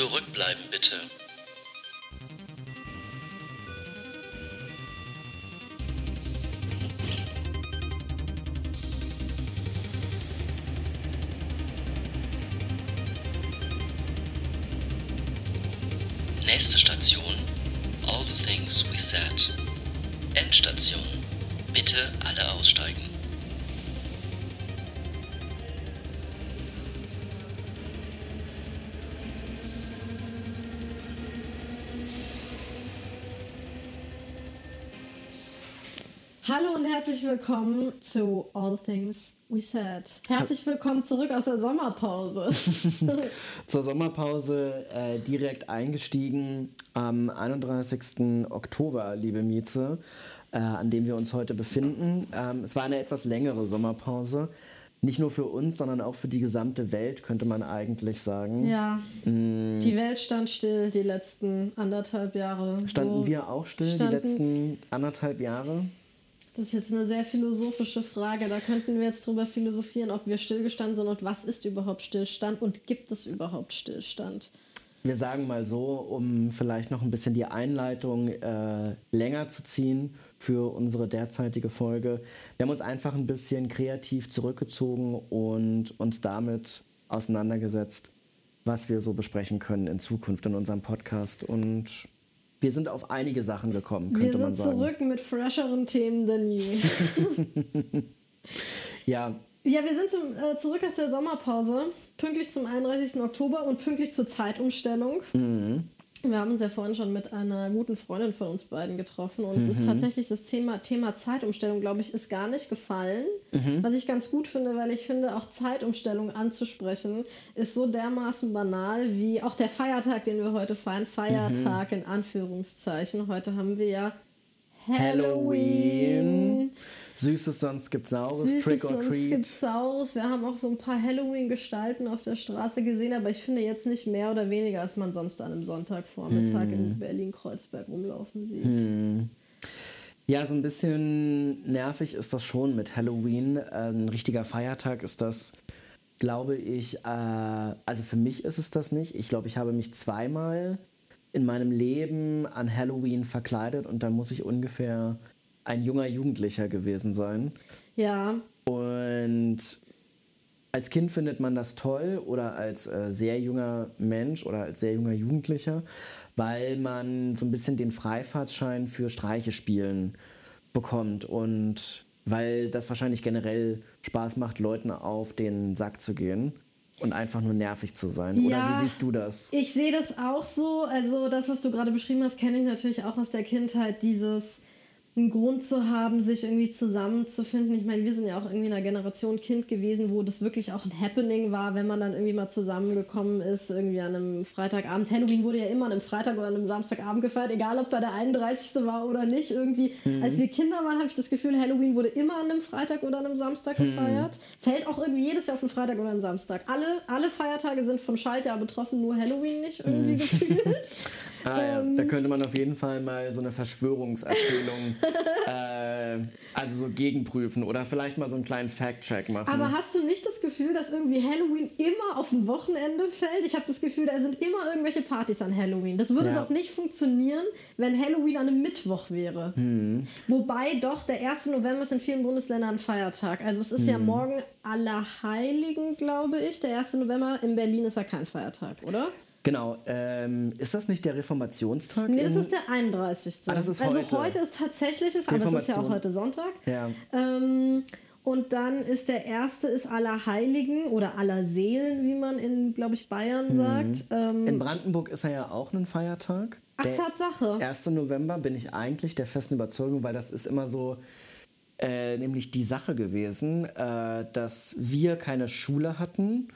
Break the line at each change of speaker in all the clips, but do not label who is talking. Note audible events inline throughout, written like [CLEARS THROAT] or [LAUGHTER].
Zurückbleiben bitte.
Herzlich willkommen zu All Things We Said. Herzlich willkommen zurück aus der Sommerpause. [LAUGHS] [LAUGHS]
Zur Sommerpause äh, direkt eingestiegen am 31. Oktober, liebe Mieze, äh, an dem wir uns heute befinden. Ähm, es war eine etwas längere Sommerpause. Nicht nur für uns, sondern auch für die gesamte Welt, könnte man eigentlich sagen.
ja, die Welt stand still die letzten anderthalb Jahre.
Standen
So
wir auch still die letzten anderthalb Jahre?
Das ist jetzt eine sehr philosophische Frage. Da könnten wir jetzt drüber philosophieren, ob wir stillgestanden sind und was ist überhaupt Stillstand und gibt es überhaupt Stillstand?
Wir sagen mal so, um vielleicht noch ein bisschen die Einleitung äh, länger zu ziehen für unsere derzeitige Folge. Wir haben uns einfach ein bisschen kreativ zurückgezogen und uns damit auseinandergesetzt, was wir so besprechen können in Zukunft in unserem Podcast. Und wir sind auf einige Sachen gekommen,
Wir
könnte man
sind
sagen.
zurück mit fresheren Themen denn je. [LAUGHS]
Ja,
Ja, wir sind zum, äh, zurück aus der Sommerpause, pünktlich zum 31. Oktober und pünktlich zur Zeitumstellung. Wir haben uns ja vorhin schon mit einer guten Freundin von uns beiden getroffen und es ist tatsächlich das Thema, Thema Zeitumstellung, glaube ich, ist gar nicht gefallen. Was ich ganz gut finde, weil ich finde, auch Zeitumstellung anzusprechen, ist so dermaßen banal wie auch der Feiertag, den wir heute feiern. Feiertag in Anführungszeichen. Heute haben wir ja
Halloween. Süßes, sonst gibt's Saures,
Süßes,
Trick or
sonst
Treat.
gibt's Saures. Wir haben auch so ein paar Halloween-Gestalten auf der Straße gesehen, aber ich finde jetzt nicht mehr oder weniger, als man sonst an einem Sonntagvormittag
Hm.
in Berlin-Kreuzberg rumlaufen sieht.
Ja, so ein bisschen nervig ist das schon mit Halloween. Ein richtiger Feiertag ist das, glaube ich. Äh, also für mich ist es das nicht. Ich glaube, ich habe mich zweimal in meinem Leben an Halloween verkleidet und da muss ich ungefähr ein junger Jugendlicher gewesen sein.
Ja,
Und als Kind findet man das toll oder als äh, sehr junger Mensch oder als sehr junger Jugendlicher, weil man so ein bisschen den Freifahrtschein für Streiche spielen bekommt und weil das wahrscheinlich generell Spaß macht, Leuten auf den Sack zu gehen und einfach nur nervig zu sein. Oder
Ja.
wie siehst du das?
ich sehe das auch so. Also das, was du gerade beschrieben hast, kenne ich natürlich auch aus der Kindheit. Dieses einen Grund zu haben, sich irgendwie zusammenzufinden. Ich meine, wir sind ja auch irgendwie in einer Generation Kind gewesen, wo das wirklich auch ein Happening war, wenn man dann irgendwie mal zusammengekommen ist, irgendwie an einem Freitagabend. Halloween wurde ja immer an einem Freitag oder an einem Samstagabend gefeiert, egal ob da der 31. war oder nicht. Irgendwie, als wir Kinder waren, habe ich das Gefühl, Halloween wurde immer an einem Freitag oder an einem Samstag gefeiert. Fällt auch irgendwie jedes Jahr auf einen Freitag oder einen Samstag. Alle, alle Feiertage sind vom Schaltjahr betroffen, nur Halloween nicht irgendwie gefühlt. [LAUGHS]
Ah, ja.
Ähm.
Da könnte man auf jeden Fall mal so eine Verschwörungserzählung [LAUGHS] äh, also so gegenprüfen oder vielleicht mal so einen kleinen Fact-Check machen.
Aber hast du nicht das Gefühl, dass irgendwie Halloween immer auf ein Wochenende fällt? Ich habe das Gefühl, da sind immer irgendwelche Partys an Halloween. Das würde
Ja.
doch nicht funktionieren, wenn Halloween an einem Mittwoch wäre.
Hm.
Wobei doch der 1. November ist in vielen Bundesländern ein Feiertag. Also es ist
Hm.
ja morgen Allerheiligen, glaube ich. Der 1. November in Berlin ist ja kein Feiertag, oder?
Genau, ähm, ist das nicht der Reformationstag?
Nee, das ist der 31.
Ah, das ist
also
heute.
heute ist tatsächlich ein Feiertag, aber es ist ja auch heute Sonntag.
Ja.
Ähm, und dann ist der erste ist Allerheiligen oder Allerseelen, wie man in, glaube ich, Bayern sagt. Ähm,
In Brandenburg ist er ja auch ein Feiertag.
ach,
der
Tatsache.
1. November bin ich eigentlich der festen Überzeugung, weil das ist immer so äh, nämlich die Sache gewesen, äh, dass wir keine Schule hatten,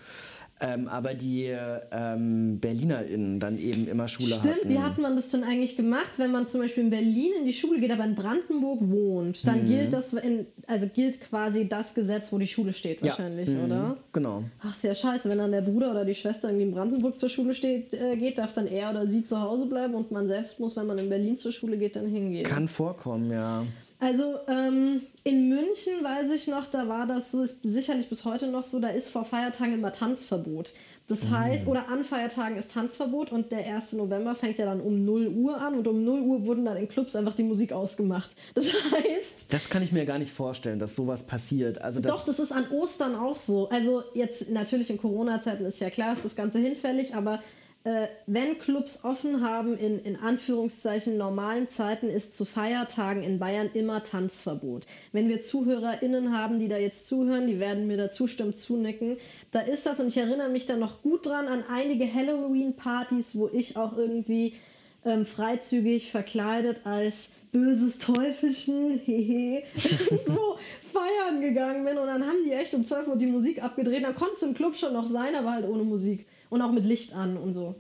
ähm, aber die ähm, BerlinerInnen dann eben immer Schule
Stimmt,
hatten.
wie hat man das denn eigentlich gemacht, wenn man zum Beispiel in Berlin in die Schule geht, aber in Brandenburg wohnt? Dann
Mhm.
gilt das, in, also gilt quasi das Gesetz, wo die Schule steht
Ja.
wahrscheinlich,
Mhm.
oder?
Genau.
Ach, ist ja scheiße, wenn dann der Bruder oder die Schwester irgendwie in Brandenburg zur Schule steht, äh, geht, darf dann er oder sie zu Hause bleiben und man selbst muss, wenn man in Berlin zur Schule geht, dann hingehen.
Kann vorkommen, ja.
Also ähm, in München weiß ich noch, da war das so, ist sicherlich bis heute noch so, da ist vor Feiertagen immer Tanzverbot. Das heißt, oder an Feiertagen ist Tanzverbot und der 1. November fängt ja dann um 0 Uhr an und um 0 Uhr wurden dann in Clubs einfach die Musik ausgemacht. Das [LAUGHS] heißt.
Das kann ich mir gar nicht vorstellen, dass sowas passiert. Also das
Doch, das ist an Ostern auch so. Also jetzt natürlich in Corona-Zeiten ist ja klar, ist das Ganze hinfällig, aber äh, wenn Clubs offen haben in, in Anführungszeichen normalen Zeiten, ist zu Feiertagen in Bayern immer Tanzverbot. Wenn wir ZuhörerInnen haben, die da jetzt zuhören, die werden mir da zustimmen, zunicken, da ist das und ich erinnere mich da noch gut dran an einige Halloween-Partys, wo ich auch irgendwie ähm, freizügig verkleidet als böses Teufelchen, [LAUGHS] hehe, [LAUGHS] so feiern gegangen bin und dann haben die echt um 12 Uhr die Musik abgedreht. Dann konntest du im Club schon noch sein, aber halt ohne Musik und auch mit Licht an und so.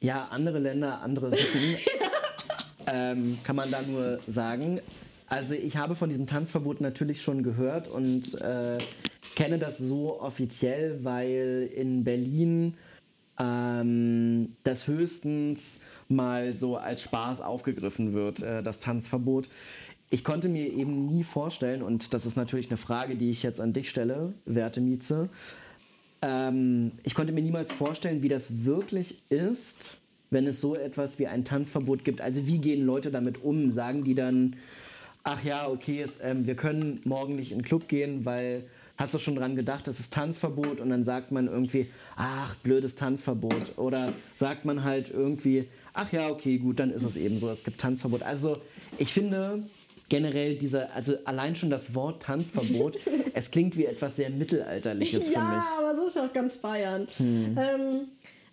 Ja, andere Länder, andere Sitten, [LAUGHS] ähm, kann man da nur sagen. Also ich habe von diesem Tanzverbot natürlich schon gehört und äh, kenne das so offiziell, weil in Berlin ähm, das höchstens mal so als Spaß aufgegriffen wird, äh, das Tanzverbot. Ich konnte mir eben nie vorstellen, und das ist natürlich eine Frage, die ich jetzt an dich stelle, werte Mieze, ähm, ich konnte mir niemals vorstellen, wie das wirklich ist, wenn es so etwas wie ein Tanzverbot gibt. Also wie gehen Leute damit um? Sagen die dann, ach ja, okay, es, ähm, wir können morgen nicht in den Club gehen, weil hast du schon dran gedacht, das ist Tanzverbot und dann sagt man irgendwie, ach, blödes Tanzverbot. Oder sagt man halt irgendwie, ach ja, okay, gut, dann ist es eben so, es gibt Tanzverbot. Also ich finde, generell diese, also allein schon das Wort Tanzverbot, [LAUGHS] es klingt wie etwas sehr Mittelalterliches
ja,
für mich.
aber so ist ja auch ganz Bayern. Ähm,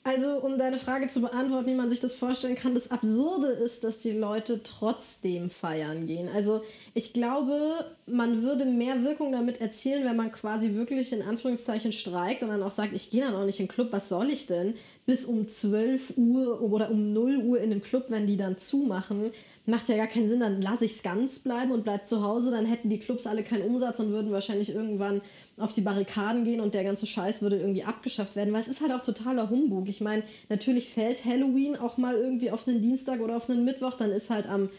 also, um deine Frage zu beantworten, wie man sich das vorstellen kann, das Absurde ist, dass die Leute trotzdem feiern gehen. Also, ich glaube, man würde mehr Wirkung damit erzielen, wenn man quasi wirklich in Anführungszeichen streikt und dann auch sagt, ich gehe dann auch nicht in den Club, was soll ich denn? Bis um 12 Uhr oder um 0 Uhr in dem Club, wenn die dann zumachen, macht ja gar keinen Sinn, dann lasse ich es ganz bleiben und bleib zu Hause, dann hätten die Clubs alle keinen Umsatz und würden wahrscheinlich irgendwann auf die Barrikaden gehen und der ganze Scheiß würde irgendwie abgeschafft werden, weil es ist halt auch totaler Humbug. Ich meine, natürlich fällt Halloween auch mal irgendwie auf einen Dienstag oder auf einen Mittwoch, dann ist halt am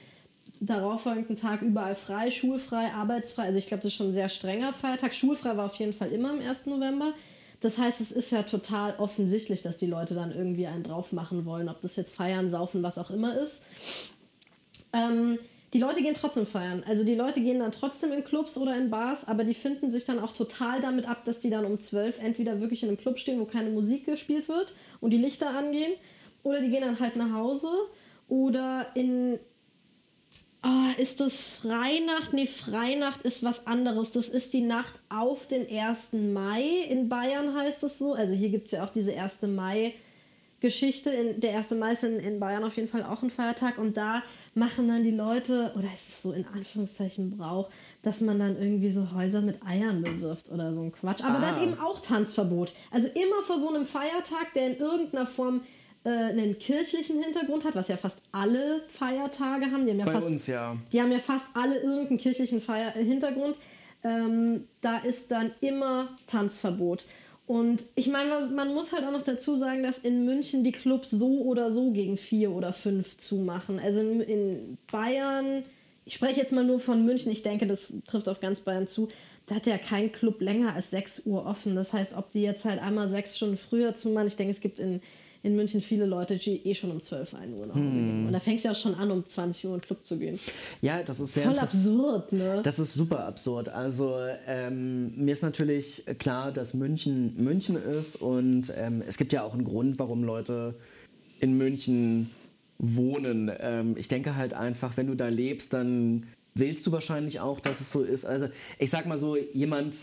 darauffolgenden Tag überall frei, schulfrei, arbeitsfrei. Also ich glaube, das ist schon ein sehr strenger Feiertag. Schulfrei war auf jeden Fall immer am 1. November. Das heißt, es ist ja total offensichtlich, dass die Leute dann irgendwie einen drauf machen wollen, ob das jetzt feiern, saufen, was auch immer ist. Ähm, die Leute gehen trotzdem feiern. Also die Leute gehen dann trotzdem in Clubs oder in Bars, aber die finden sich dann auch total damit ab, dass die dann um 12 entweder wirklich in einem Club stehen, wo keine Musik gespielt wird und die Lichter angehen, oder die gehen dann halt nach Hause oder in Ah, ist das Freinacht? Nee, Freinacht ist was anderes. Das ist die Nacht auf den 1. Mai. In Bayern heißt es so. Also hier gibt es ja auch diese 1. Mai-Geschichte. Der 1. Mai ist in, in Bayern auf jeden Fall auch ein Feiertag. Und da machen dann die Leute, oder ist es so in Anführungszeichen Brauch, dass man dann irgendwie so Häuser mit Eiern bewirft oder so ein Quatsch. Aber da
Ah.
ist eben auch Tanzverbot. Also immer vor so einem Feiertag, der in irgendeiner Form äh, einen kirchlichen Hintergrund hat, was ja fast alle Feiertage haben. Die haben ja
Bei
fast,
uns ja.
Die haben ja fast alle irgendeinen kirchlichen Feier Hintergrund. Ähm, da ist dann immer Tanzverbot. Und ich meine, man- muss halt auch noch dazu sagen, dass in München die Clubs so oder so gegen vier oder fünf zumachen. Also in, Bayern, ich spreche jetzt mal nur von München, ich denke, das trifft auf ganz Bayern zu, da hat ja kein Club länger als 6 Uhr offen. Das heißt, ob die jetzt halt einmal sechs Stunden früher zumachen, ich denke, es gibt in, in München viele Leute, die eh schon um 12, 1 Uhr nach Hause gehen. Und da fängst du ja schon an, um 20 Uhr in den Club zu gehen.
Ja, das ist sehr
Voll absurd, ne?
Das ist super absurd. Also ähm, mir ist natürlich klar, dass München München ist und ähm, es gibt ja auch einen Grund, warum Leute in München wohnen. Ähm, ich denke halt einfach, wenn du da lebst, dann willst du wahrscheinlich auch, dass es so ist. Also ich sag mal so, jemand,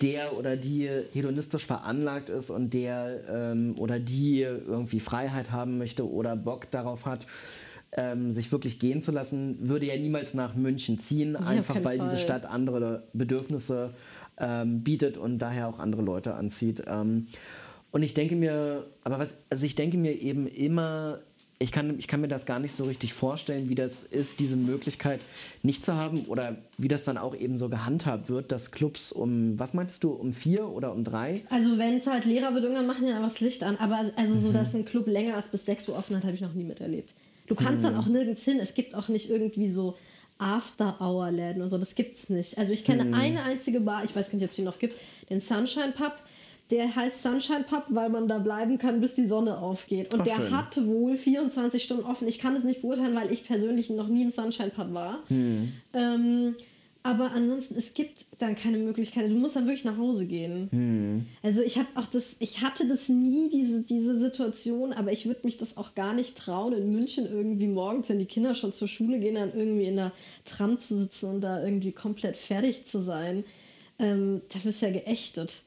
der oder die hedonistisch veranlagt ist und der ähm, oder die irgendwie Freiheit haben möchte oder Bock darauf hat, ähm, sich wirklich gehen zu lassen, würde ja niemals nach München ziehen,
auf
einfach weil diese
Fall.
Stadt andere Bedürfnisse ähm, bietet und daher auch andere Leute anzieht. Ähm, und ich denke mir, aber was, also ich denke mir eben immer, ich kann, ich kann mir das gar nicht so richtig vorstellen, wie das ist, diese Möglichkeit nicht zu haben oder wie das dann auch eben so gehandhabt wird, dass Clubs um, was meinst du, um vier oder um drei?
Also wenn es halt Lehrer wird, irgendwann machen einfach das Licht an. Aber also
Mhm.
so, dass ein Club länger als bis 6 Uhr offen hat, habe ich noch nie miterlebt. Du kannst
Mhm.
dann auch nirgends hin. Es gibt auch nicht irgendwie so After-Hour-Läden oder so. Das gibt's nicht. Also ich kenne eine einzige Bar, ich weiß gar nicht, ob es die noch gibt, den Sunshine Pub. Der heißt Sunshine Pub, weil man da bleiben kann, bis die Sonne aufgeht. Und
Ach,
der
schön.
hat wohl 24 Stunden offen. Ich kann es nicht beurteilen, weil ich persönlich noch nie im Sunshine Pub war. Ähm, aber ansonsten, es gibt dann keine Möglichkeit. Du musst dann wirklich nach Hause gehen. Also ich habe auch das, ich hatte das nie, diese, diese Situation, aber ich würde mich das auch gar nicht trauen, in München irgendwie morgens, wenn die Kinder schon zur Schule gehen, dann irgendwie in der Tram zu sitzen und da irgendwie komplett fertig zu sein. Ähm, da du ja geächtet.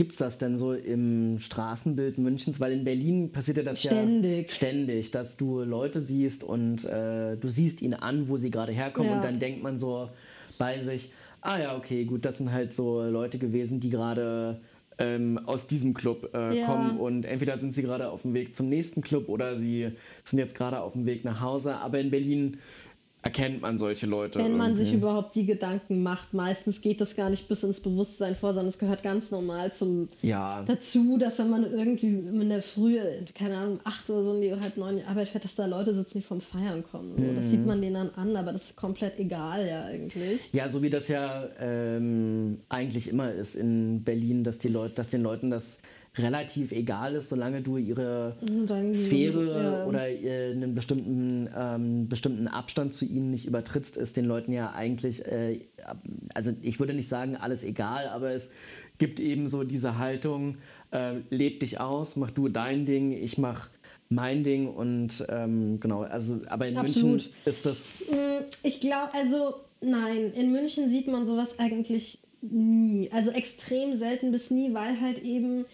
Gibt es das denn so im Straßenbild Münchens? Weil in Berlin passiert ja das
Ständig.
ja ständig, dass du Leute siehst und äh, du siehst ihnen an, wo sie gerade herkommen
Ja.
und dann denkt man so bei sich, ah ja, okay, gut, das sind halt so Leute gewesen, die gerade ähm, aus diesem Club äh,
Ja.
kommen und entweder sind sie gerade auf dem Weg zum nächsten Club oder sie sind jetzt gerade auf dem Weg nach Hause. Aber in Berlin erkennt man solche Leute.
Wenn man sich
irgendwie.
überhaupt die Gedanken macht. Meistens geht das gar nicht bis ins Bewusstsein vor, sondern es gehört ganz normal zum
Ja.
dazu, dass wenn man irgendwie in der Früh, keine Ahnung, acht oder so in die halb neun Arbeit fährt, dass da Leute sitzen, die vom Feiern kommen. So. Das sieht man denen dann an, aber das ist komplett egal ja eigentlich.
Ja, so wie das ja ähm, eigentlich immer ist in Berlin, dass die Leute, dass den Leuten das relativ egal ist, solange du ihre
dann-
Sphäre
ja.
oder einen bestimmten, ähm, bestimmten Abstand zu ihnen nicht übertrittst, ist den Leuten ja eigentlich, äh, also ich würde nicht sagen alles egal, aber es gibt eben so diese Haltung, äh, leb dich aus, mach du dein Ding, ich mach mein Ding und ähm, genau, also aber in
Absolut.
München ist das
Mm, Ich glaube, also nein, in München sieht man sowas eigentlich nie. Also extrem selten bis nie, weil halt eben,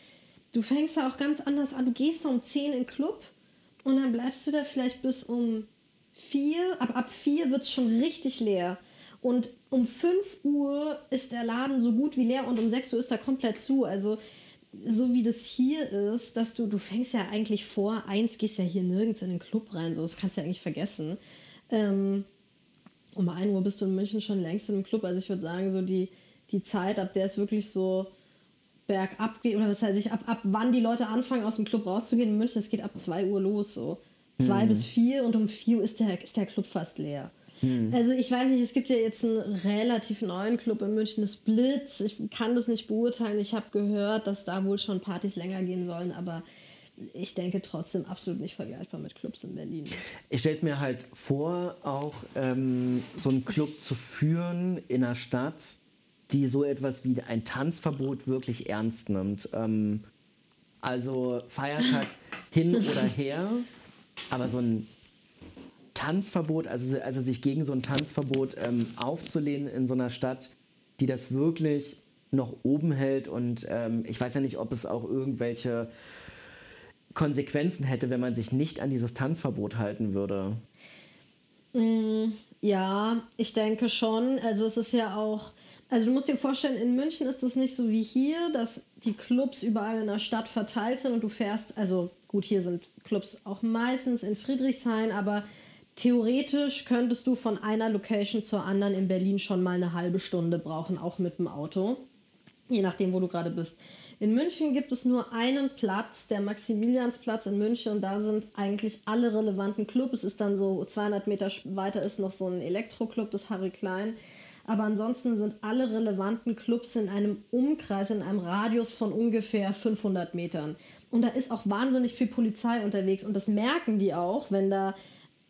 du fängst ja auch ganz anders an. Du gehst da um 10 in den Club und dann bleibst du da vielleicht bis um 4. Ab, ab 4 wird es schon richtig leer. Und um 5 Uhr ist der Laden so gut wie leer und um 6 Uhr ist er komplett zu. Also so wie das hier ist, dass du, du fängst ja eigentlich vor eins, gehst ja hier nirgends in den Club rein, so das kannst du ja eigentlich vergessen. Ähm, um 1 Uhr bist du in München schon längst im Club. Also ich würde sagen, so die, die Zeit, ab der es wirklich so bergab geht, oder was heißt ich, ab, ab wann die Leute anfangen, aus dem Club rauszugehen in München, es geht ab 2 Uhr los, so. 2 bis 4 und um 4 Uhr ist der, ist der Club fast leer. Also ich weiß nicht, es gibt ja jetzt einen relativ neuen Club in München, das Blitz. Ich kann das nicht beurteilen. Ich habe gehört, dass da wohl schon Partys länger gehen sollen, aber ich denke trotzdem absolut nicht vergleichbar mit Clubs in Berlin.
Ich stelle es mir halt vor, auch ähm, so einen Club zu führen in einer Stadt, die so etwas wie ein Tanzverbot wirklich ernst nimmt. Ähm, also Feiertag [LAUGHS] hin oder her, aber so ein Tanzverbot, also, also sich gegen so ein Tanzverbot ähm, aufzulehnen in so einer Stadt, die das wirklich noch oben hält und ähm, ich weiß ja nicht, ob es auch irgendwelche Konsequenzen hätte, wenn man sich nicht an dieses Tanzverbot halten würde.
Ja, ich denke schon. Also es ist ja auch, also du musst dir vorstellen, in München ist es nicht so wie hier, dass die Clubs überall in der Stadt verteilt sind und du fährst, also gut, hier sind Clubs auch meistens in Friedrichshain, aber theoretisch könntest du von einer Location zur anderen in Berlin schon mal eine halbe Stunde brauchen, auch mit dem Auto, je nachdem, wo du gerade bist. In München gibt es nur einen Platz, der Maximiliansplatz in München, und da sind eigentlich alle relevanten Clubs. Es ist dann so 200 Meter weiter ist noch so ein Elektroclub, das Harry Klein. Aber ansonsten sind alle relevanten Clubs in einem Umkreis, in einem Radius von ungefähr 500 Metern. Und da ist auch wahnsinnig viel Polizei unterwegs. Und das merken die auch, wenn da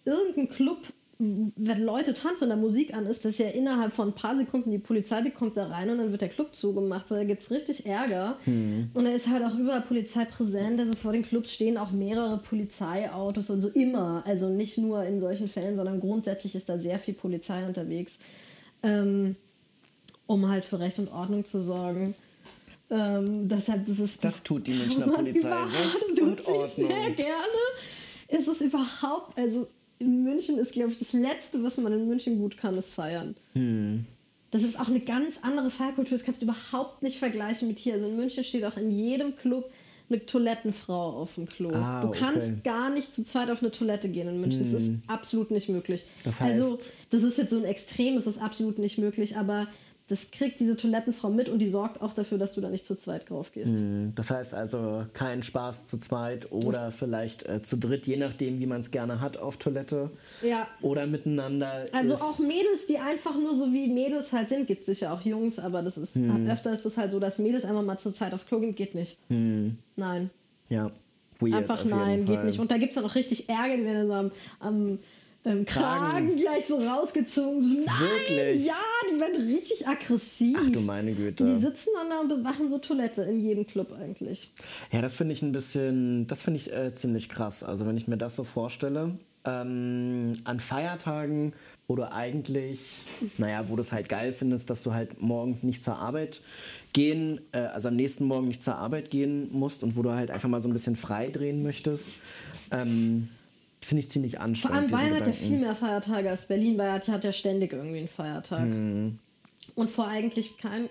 irgendein Club, wenn Leute tanzen und da Musik an ist, dass ja innerhalb von ein paar Sekunden die Polizei, die kommt da rein und dann wird der Club zugemacht. So, da gibt es richtig Ärger. Und da ist halt auch überall Polizei präsent. Also vor den Clubs stehen auch mehrere Polizeiautos und so immer. Also nicht nur in solchen Fällen, sondern grundsätzlich ist da sehr viel Polizei unterwegs, ähm, um halt für Recht und Ordnung zu sorgen. Ähm, deshalb, das ist
Das tut die Münchner [LAUGHS] Polizei. Recht
tut
und Ordnung.
Sehr gerne. Es ist überhaupt, also in München ist, glaube ich, das Letzte, was man in München gut kann, ist feiern.
Hm.
Das ist auch eine ganz andere Feierkultur. Das kannst du überhaupt nicht vergleichen mit hier. Also in München steht auch in jedem Club eine Toilettenfrau auf dem Klo.
Ah,
du
okay.
kannst gar nicht zu zweit auf eine Toilette gehen in München. Das ist absolut nicht möglich.
Das
also,
heißt-
das ist jetzt so ein Extrem, es ist absolut nicht möglich, aber das kriegt diese Toilettenfrau mit und die sorgt auch dafür, dass du da nicht zu zweit drauf gehst.
Hm, Das heißt also kein Spaß zu zweit oder vielleicht äh, zu dritt, je nachdem, wie man es gerne hat auf Toilette.
Ja.
Oder miteinander.
Also auch Mädels, die einfach nur so wie Mädels halt sind, gibt sicher auch Jungs, aber das ist
Hm.
öfter ist das halt so, dass Mädels einfach mal zur Zeit aufs Klo gehen, geht nicht. Nein.
Ja, weird.
Einfach nein, geht nicht. Und da gibt es dann auch richtig Ärger, die werden so am, am ähm, Kragen.
Kragen.
gleich so rausgezogen. So, nein,
Wirklich?
ja, die werden richtig aggressiv.
Ach du meine
Und die
Güte.
sitzen dann da und bewachen so Toilette in jedem Club eigentlich.
Ja, das finde ich ein bisschen, das finde ich äh, ziemlich krass. Also wenn ich mir das so vorstelle, ähm, an Feiertagen, wo du eigentlich, naja, wo du es halt geil findest, dass du halt morgens nicht zur Arbeit gehen, äh, also am nächsten Morgen nicht zur Arbeit gehen musst und wo du halt einfach mal so ein bisschen frei drehen möchtest, ähm, finde ich ziemlich
Vor
anstrengend.
allem
diesen
Bayern hat ja viel mehr Feiertage als Berlin. Bayern hat ja ständig irgendwie einen Feiertag.
Mhm.
Und vor eigentlich kein.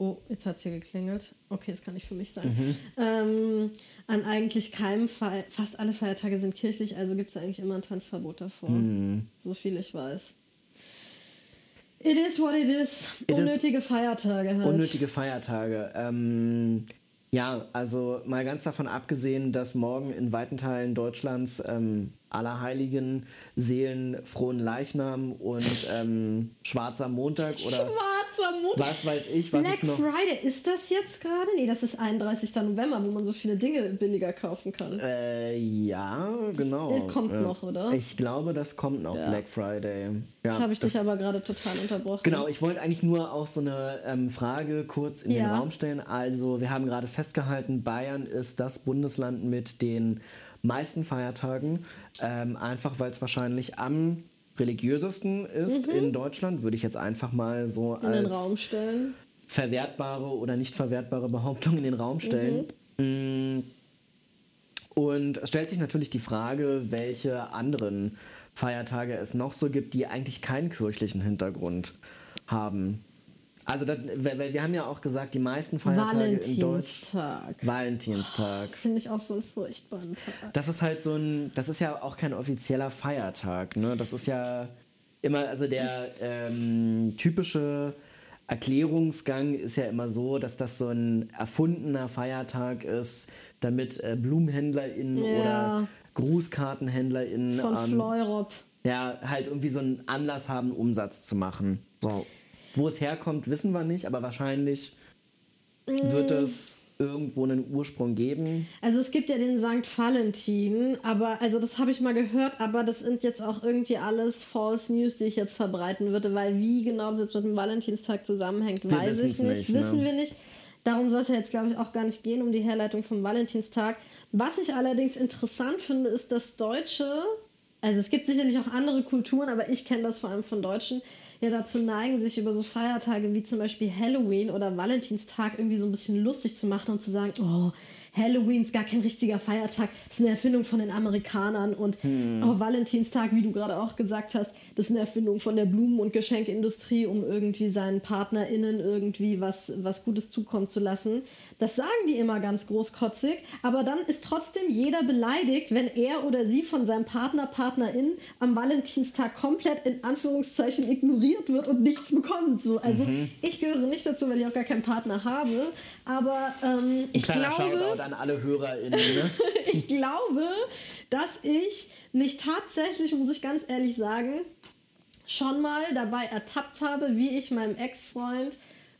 Oh, jetzt hat es hier geklingelt. Okay, das kann nicht für mich sein.
Mhm.
Ähm, an eigentlich keinem Fe fast alle Feiertage sind kirchlich, also gibt es eigentlich immer ein Tanzverbot davor.
Mhm.
So viel ich weiß. It is what it is.
It is-
Unnötige Feiertage halt.
Unnötige Feiertage. Ähm, ja, also mal ganz davon abgesehen, dass morgen in weiten Teilen Deutschlands ähm, Allerheiligen, Seelen, frohen Leichnam und ähm, Schwarzer Montag oder
Schwarzer Mond.
was weiß ich, was
Black
ist noch.
Friday, ist das jetzt gerade? Nee, das ist 31. November, wo man so viele Dinge billiger kaufen kann.
Äh, ja, genau.
kommt
ja.
noch, oder?
Ich glaube, das kommt noch,
Ja.
Black Friday. Ja,
Jetzt habe ich
das-
dich aber gerade total unterbrochen.
Genau, ich wollte eigentlich nur auch so eine ähm, Frage kurz in den
Ja.
Raum stellen. Also, wir haben gerade festgehalten, Bayern ist das Bundesland mit den meisten Feiertagen, ähm, einfach weil es wahrscheinlich am religiösesten ist in Deutschland, würde ich jetzt einfach mal so
Mhm. In den
als
Raum stellen.
verwertbare oder nicht verwertbare Behauptung in den Raum stellen. Mm. Und es stellt sich natürlich die Frage, welche anderen Feiertage es noch so gibt, die eigentlich keinen kirchlichen Hintergrund haben. Also, das, weil weil wir haben ja auch gesagt, die meisten Feiertage in Deutsch.
Valentinstag.
Valentinstag.
Finde ich auch so einen furchtbaren Tag.
Das ist halt so ein, das ist ja auch kein offizieller Feiertag, ne? Das ist ja immer, also der ähm, typische Erklärungsgang ist ja immer so, dass das so ein erfundener Feiertag ist, damit äh, BlumenhändlerInnen
Ja.
oder GrußkartenhändlerInnen
Von
ähm,
Fleurop.
ja, halt irgendwie so einen Anlass haben, Umsatz zu machen. So. Wo es herkommt, wissen wir nicht, aber wahrscheinlich
Mm.
wird es irgendwo einen Ursprung geben.
Also es gibt ja den St. Valentin, aber also das habe ich mal gehört, aber das sind jetzt auch irgendwie alles False News, die ich jetzt verbreiten würde, weil wie genau das jetzt mit dem Valentinstag zusammenhängt,
Wir
weiß ich nicht,
nicht, ne?
wissen wir nicht. Darum soll es ja jetzt, glaube ich, auch gar nicht gehen, um die Herleitung vom Valentinstag. Was ich allerdings interessant finde, ist, dass Deutsche, also es gibt sicherlich auch andere Kulturen, aber ich kenne das vor allem von Deutschen, ja dazu neigen, sich über so Feiertage wie zum Beispiel Halloween oder Valentinstag irgendwie so ein bisschen lustig zu machen und zu sagen, oh, Halloween ist gar kein richtiger Feiertag, das ist eine Erfindung von den Amerikanern. Und oh, Valentinstag, wie du gerade auch gesagt hast, das ist eine Erfindung von der Blumen- und Geschenkindustrie, um irgendwie seinen PartnerInnen irgendwie was, was Gutes zukommen zu lassen. Das sagen die immer ganz großkotzig, aber dann ist trotzdem jeder beleidigt, wenn er oder sie von seinem Partner, Partnerin am Valentinstag komplett in Anführungszeichen ignoriert wird und nichts bekommt. So, also ich gehöre nicht dazu, weil ich auch gar keinen Partner habe, aber ähm, ich glaube,
Shoutout an alle HörerInnen, ne? [LAUGHS]
ich glaube, dass ich mich tatsächlich, muss ich ganz ehrlich sagen, schon mal dabei ertappt habe, wie ich meinem Ex-Freund,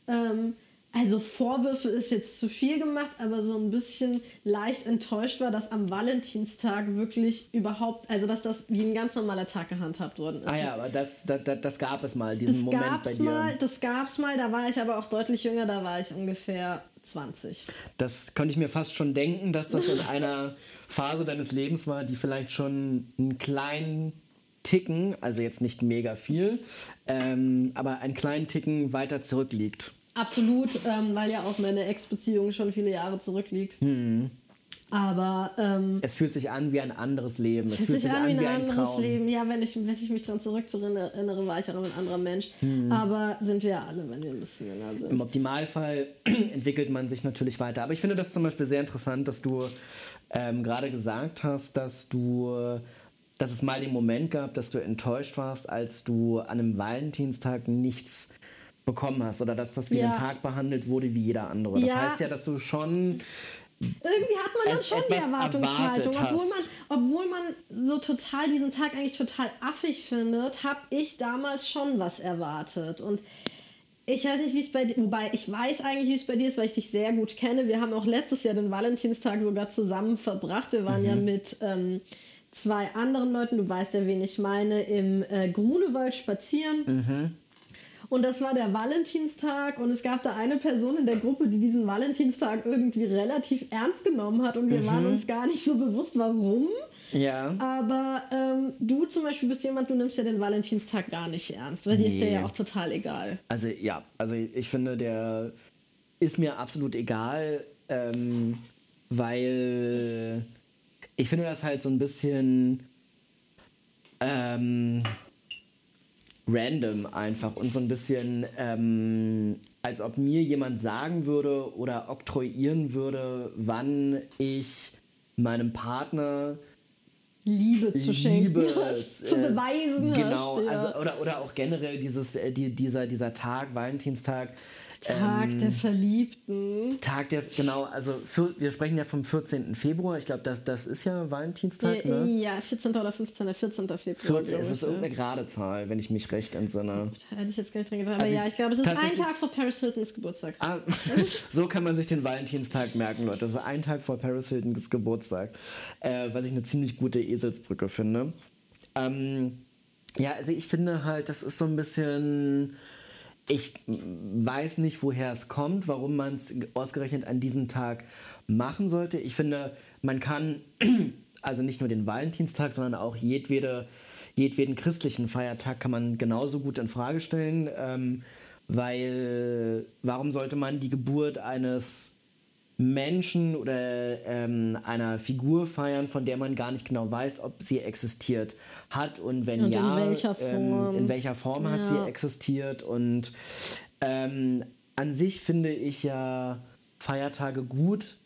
ähm, also Vorwürfe ist jetzt zu viel gemacht, aber so ein bisschen leicht enttäuscht war, dass am Valentinstag wirklich überhaupt, also dass das wie ein ganz normaler Tag gehandhabt worden ist.
Ah ja, aber das, das, das, das gab es mal, diesen
das
Moment bei dir.
mal, das gab's mal, da war ich aber auch deutlich jünger, da war ich ungefähr 20.
Das konnte ich mir fast schon denken, dass das in einer Phase deines Lebens war, die vielleicht schon einen kleinen Ticken, also jetzt nicht mega viel, ähm, aber einen kleinen Ticken weiter zurückliegt.
Absolut, ähm, weil ja auch meine Ex-Beziehung schon viele Jahre zurückliegt.
Hm.
Aber ähm,
Es fühlt sich an wie ein anderes Leben. Es fühlt sich an wie ein
anderes
Traum.
Leben. Ja, wenn ich, wenn ich mich daran zurückerinnere, war ich auch ein anderer Mensch.
Hm.
Aber sind wir ja alle, wenn wir ein bisschen jünger
Im
sind.
Optimalfall [CLEARS THROAT] entwickelt man sich natürlich weiter. Aber ich finde das zum Beispiel sehr interessant, dass du ähm, gerade gesagt hast, dass du, dass es mal den Moment gab, dass du enttäuscht warst, als du an einem Valentinstag nichts bekommen hast oder dass das wie
Ja.
ein Tag behandelt wurde wie jeder andere. Das
Ja.
heißt ja, dass du schon
irgendwie hat man dann schon die Erwartungshaltung. Obwohl man, obwohl man so total diesen Tag eigentlich total affig findet, habe ich damals schon was erwartet. Und ich weiß nicht, wie es bei dir, wobei ich weiß eigentlich, wie es bei dir ist, weil ich dich sehr gut kenne. Wir haben auch letztes Jahr den Valentinstag sogar zusammen verbracht. Wir waren ja
Mhm.
mit ähm, zwei anderen Leuten, du weißt ja, wen ich meine, im äh, Grunewald spazieren.
Mhm.
Und das war der Valentinstag und es gab da eine Person in der Gruppe, die diesen Valentinstag irgendwie relativ ernst genommen hat und wir waren
Mhm.
uns gar nicht so bewusst, warum.
ja.
Aber ähm, du zum Beispiel bist jemand, du nimmst ja den Valentinstag gar nicht ernst, weil dir ist der
Nee.
ja auch total egal.
Also ja, also ich finde, der ist mir absolut egal, ähm, weil ich finde das halt so ein bisschen ähm, random einfach und so ein bisschen, ähm, als ob mir jemand sagen würde oder oktroyieren würde, wann ich meinem Partner
Liebe zu schenken
Liebe
hast, zu
äh,
beweisen
genau,
hast. Ja.
also oder, oder auch generell dieses äh, die, dieser dieser Tag Valentinstag
Tag
ähm,
der Verliebten.
Tag der genau also für, wir sprechen ja vom 14. Februar ich glaube das das ist ja Valentinstag
Äh,
ne
Ja, 14. oder 15. 14. Februar.
14
glaub
es ist irgendeine gerade Zahl wenn ich mich recht entsinne
Da hätte ich jetzt gar nicht dran gedacht. Aber
Also
ja, ich glaube, es ist ein Tag vor Paris Hiltons Geburtstag.
Ah, [LAUGHS] so kann man sich den Valentinstag merken, Leute. Das ist ein Tag vor Paris Hiltons Geburtstag, äh, was ich eine ziemlich gute Eselsbrücke finde. Ähm, ja, also ich finde halt, das ist so ein bisschen. Ich weiß nicht, woher es kommt, warum man es ausgerechnet an diesem Tag machen sollte. Ich finde, man kann [CLEARS THROAT] also nicht nur den Valentinstag, sondern auch jedwede, jedweden christlichen Feiertag kann man genauso gut in Frage stellen, ähm, weil warum sollte man die Geburt eines Menschen oder ähm, einer Figur feiern, von der man gar nicht genau weiß, ob sie existiert hat und wenn
Und in
ja,
welcher Form.
Ähm, in welcher Form hat sie
Ja.
existiert und ähm, an sich finde ich ja Feiertage gut,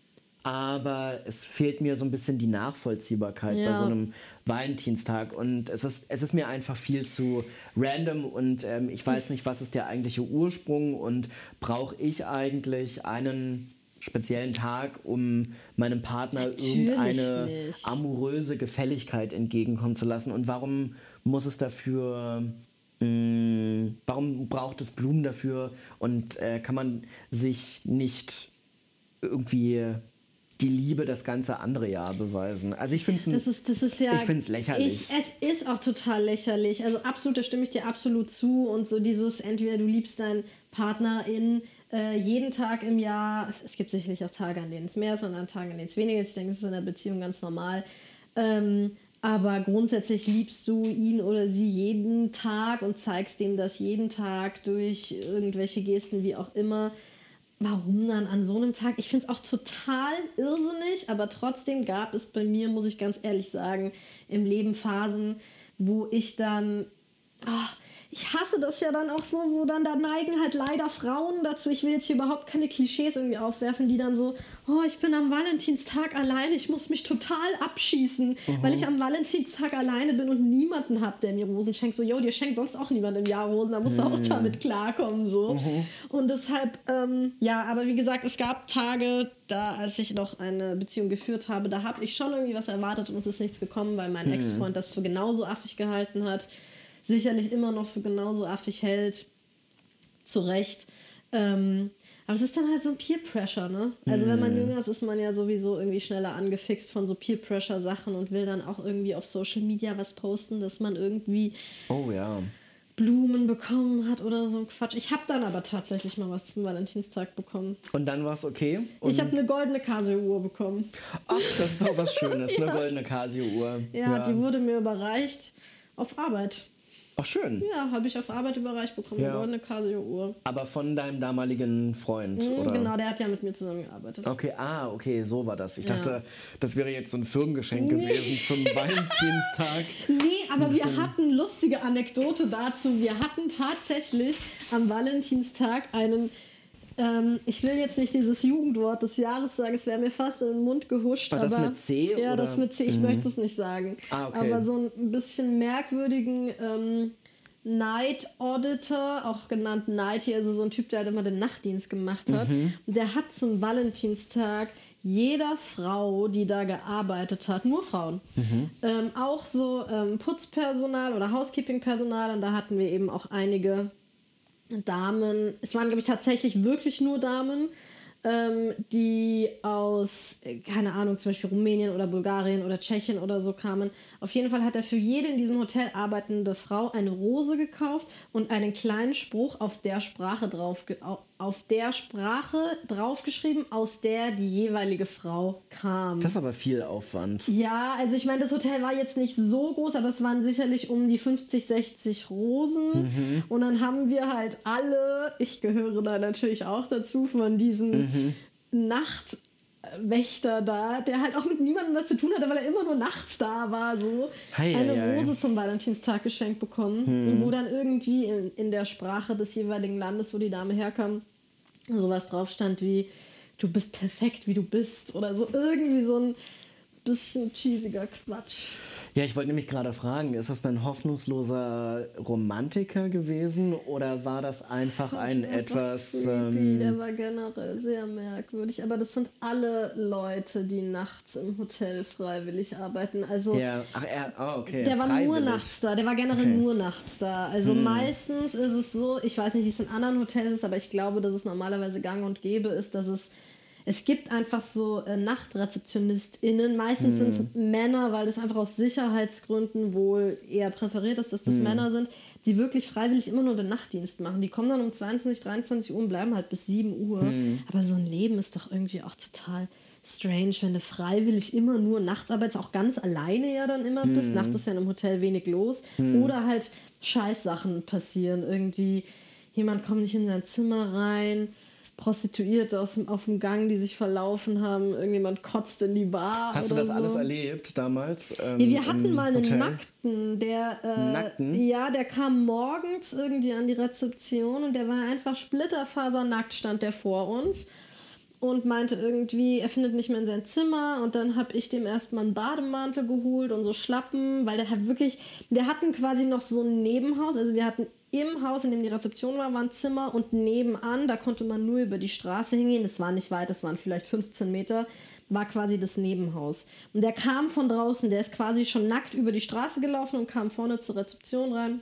aber es fehlt mir so ein bisschen die Nachvollziehbarkeit bei
Ja.
so einem Valentinstag und es ist, es ist mir einfach viel zu random und ähm, ich weiß nicht, was ist der eigentliche Ursprung und brauche ich eigentlich einen speziellen Tag, um meinem Partner
Natürlich
irgendeine
nicht.
amoröse Gefälligkeit entgegenkommen zu lassen und warum muss es dafür mh, warum braucht es Blumen dafür und äh, kann man sich nicht irgendwie die Liebe das ganze andere Jahr beweisen. Also ich finde
ist ja.
Ich find's lächerlich.
Ich, es ist auch total lächerlich. Also absolut, da stimme ich dir absolut zu. Und so dieses, entweder du liebst deinen Partner in äh, jeden Tag im Jahr. Es gibt sicherlich auch Tage, an denen es mehr ist und an Tagen, an denen es weniger ist. Ich denke, das ist in einer Beziehung ganz normal. Ähm, aber grundsätzlich liebst du ihn oder sie jeden Tag und zeigst ihm das jeden Tag durch irgendwelche Gesten, wie auch immer. Warum dann an so einem Tag? Ich finde es auch total irrsinnig, aber trotzdem gab es bei mir, muss ich ganz ehrlich sagen, im Leben Phasen, wo ich dann. ah, ich hasse das ja dann auch so, wo dann da neigen halt leider Frauen dazu. Ich will jetzt hier überhaupt keine Klischees irgendwie aufwerfen, die dann so, oh, ich bin am Valentinstag alleine, ich muss mich total abschießen, weil ich am Valentinstag alleine bin und niemanden habe, der mir Rosen schenkt. So, yo, dir schenkt sonst auch niemand im Jahr Rosen, da musst du auch damit klarkommen. so. Und deshalb, ähm, ja, aber wie gesagt, es gab Tage, da, als ich noch eine Beziehung geführt habe, da habe ich schon irgendwie was erwartet und es ist nichts gekommen, weil mein Ex-Freund das für genauso affig gehalten hat. Sicherlich immer noch für genauso affig hält. Zu Recht. Ähm, aber es ist dann halt so ein Peer Pressure, ne? Also wenn man jünger ist, ist man ja sowieso irgendwie schneller angefixt von so Peer Pressure Sachen und will dann auch irgendwie auf Social Media was posten, dass man irgendwie
Oh ja.
Blumen bekommen hat oder so ein Quatsch. Ich habe dann aber tatsächlich mal was zum Valentinstag bekommen.
Und dann war es okay. Und
ich habe eine goldene Casio-Uhr bekommen.
Ach, das ist doch was [LAUGHS] Schönes,
Ja.
eine goldene Casio-Uhr.
Ja, die wurde mir überreicht auf Arbeit.
Ach schön.
Ja, habe ich auf Arbeit überreicht bekommen,
Ja.
eine Casio-Uhr.
Aber von deinem damaligen Freund,
Mhm,
oder?
Genau, der hat ja mit mir zusammengearbeitet.
Okay, ah, okay, so war das. Ich
Ja.
dachte, das wäre jetzt so ein Firmengeschenk gewesen zum [LAUGHS] Valentinstag.
Nee, aber wir hatten lustige Anekdote dazu. Wir hatten tatsächlich am Valentinstag einen, ähm, ich will jetzt nicht dieses Jugendwort des Jahres sagen, es wäre mir fast in den Mund gehuscht.
War das
aber,
mit C,
Ja,
oder?
das mit C, ich möchte es nicht sagen.
Ah, okay.
Aber so ein bisschen merkwürdigen ähm, Night Auditor, auch genannt Nighty, also so ein Typ, der halt immer den Nachtdienst gemacht hat.
Mhm.
Der hat zum Valentinstag jeder Frau, die da gearbeitet hat, nur Frauen,
Mhm.
ähm, auch so ähm, Putzpersonal oder Housekeeping-Personal und da hatten wir eben auch einige Damen, es waren, glaube ich, tatsächlich wirklich nur Damen, ähm, die aus, äh, keine Ahnung, zum Beispiel Rumänien oder Bulgarien oder Tschechien oder so kamen. Auf jeden Fall hat er für jede in diesem Hotel arbeitende Frau eine Rose gekauft und einen kleinen Spruch auf der Sprache drauf, auf der Sprache draufgeschrieben, aus der die jeweilige Frau kam.
Das ist aber viel Aufwand.
Ja, also ich meine, das Hotel war jetzt nicht so groß, aber es waren sicherlich um die 50, 60 Rosen. Und dann haben wir halt alle, ich gehöre da natürlich auch dazu, von diesem Nachtwächter da, der halt auch mit niemandem was zu tun hatte, weil er immer nur nachts da war, so
Hei,
eine
hei, hei.
Rose zum Valentinstag geschenkt bekommen. Und wo dann irgendwie in, in der Sprache des jeweiligen Landes, wo die Dame herkam, sowas drauf stand wie du bist perfekt, wie du bist oder so irgendwie so ein bisschen cheesiger Quatsch.
Ja, ich wollte nämlich gerade fragen, ist das ein hoffnungsloser Romantiker gewesen oder war das einfach ein etwas...
Creepy,
Ähm,
der war generell sehr merkwürdig, aber das sind alle Leute, die nachts im Hotel freiwillig arbeiten. Also
ja, ach, er, oh, okay.
Der war nur
freiwillig.
nachts da, der war generell
Okay. Hm.
nur nachts da. Also meistens ist es so, ich weiß nicht, wie es in anderen Hotels ist, aber ich glaube, dass es normalerweise gang und gäbe ist, dass es es gibt einfach so äh, NachtrezeptionistInnen. Meistens sind es Männer, weil das einfach aus Sicherheitsgründen wohl eher präferiert ist, dass das Männer sind, die wirklich freiwillig immer nur den Nachtdienst machen. Die kommen dann um 22, 23 Uhr und bleiben halt bis 7 Uhr. Aber so ein Leben ist doch irgendwie auch total strange, wenn du freiwillig immer nur nachts arbeitest, auch ganz alleine ja dann immer bist. Nachts ist ja einem Hotel wenig los. Oder halt Scheißsachen passieren. Irgendwie, jemand kommt nicht in sein Zimmer rein. Prostituierte aus dem, auf dem Gang, die sich verlaufen haben. Irgendjemand kotzt in die Bar.
Hast du das alles
so.
erlebt damals? Ähm,
Ja, wir hatten mal einen
Hotel?
Nackten, der. Äh,
Nackten?
Ja, der kam morgens irgendwie an die Rezeption und der war einfach splitterfasernackt, stand der vor uns und meinte irgendwie, er findet nicht mehr in sein Zimmer und dann habe ich dem erstmal einen Bademantel geholt und so Schlappen, weil der hat wirklich, wir hatten quasi noch so ein Nebenhaus, also wir hatten im Haus, in dem die Rezeption war, war ein Zimmer und nebenan, da konnte man nur über die Straße hingehen, das war nicht weit, das waren vielleicht 15 Meter, war quasi das Nebenhaus. Und der kam von draußen, der ist quasi schon nackt über die Straße gelaufen und kam vorne zur Rezeption rein.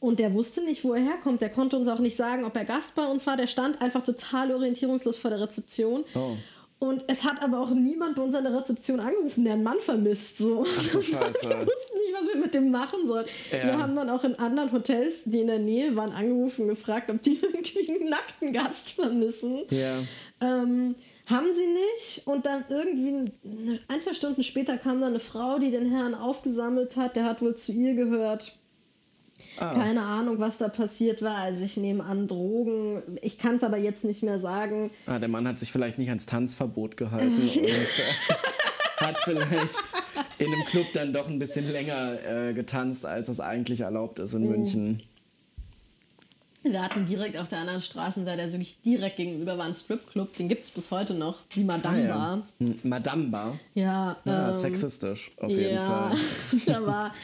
Und der wusste nicht, wo er herkommt. Der konnte uns auch nicht sagen, ob er Gast bei uns war. Der stand einfach total orientierungslos vor der Rezeption.
Oh.
Und es hat aber auch niemand bei uns an der Rezeption angerufen, der einen Mann vermisst. So.
Ach du [LAUGHS] Scheiße.
Wir wussten nicht, was wir mit dem machen sollen.
Ja.
Wir haben dann auch in anderen Hotels, die in der Nähe waren, angerufen und gefragt, ob die [LAUGHS] irgendwie einen nackten Gast vermissen.
Ja.
Ähm, haben sie nicht. Und dann irgendwie ein, zwei Stunden später kam dann eine Frau, die den Herrn aufgesammelt hat. Der hat wohl zu ihr gehört.
Ah.
Keine Ahnung, was da passiert war. Also ich nehme an Drogen. Ich kann es aber jetzt nicht mehr sagen.
Ah, der Mann hat sich vielleicht nicht ans Tanzverbot gehalten [LAUGHS] und äh, hat vielleicht in einem Club dann doch ein bisschen länger äh, getanzt, als es eigentlich erlaubt ist in München.
Wir hatten direkt auf der anderen Straßenseite, also wirklich direkt gegenüber, war ein Stripclub. Den gibt es bis heute noch. Die Madame
Ah,
Bar.
ja. Madame Bar.
Ja,
Ja,
ähm,
sexistisch, auf jeden
ja,
Fall. [LAUGHS]
da war,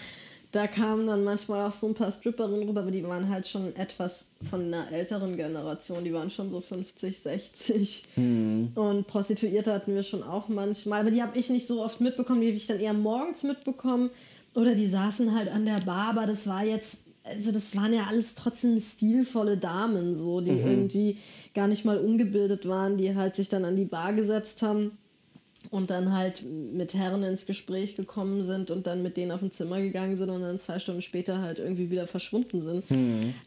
da kamen dann manchmal auch so ein paar Stripperinnen rüber, aber die waren halt schon etwas von einer älteren Generation. Die waren schon so 50, 60.
Hm.
Und Prostituierte hatten wir schon auch manchmal, aber die habe ich nicht so oft mitbekommen. Die habe ich dann eher morgens mitbekommen. Oder die saßen halt an der Bar, aber das war jetzt, also das waren ja alles trotzdem stilvolle Damen, so, die irgendwie gar nicht mal ungebildet waren, die halt sich dann an die Bar gesetzt haben und dann halt mit Herren ins Gespräch gekommen sind und dann mit denen auf ein Zimmer gegangen sind und dann zwei Stunden später halt irgendwie wieder verschwunden sind.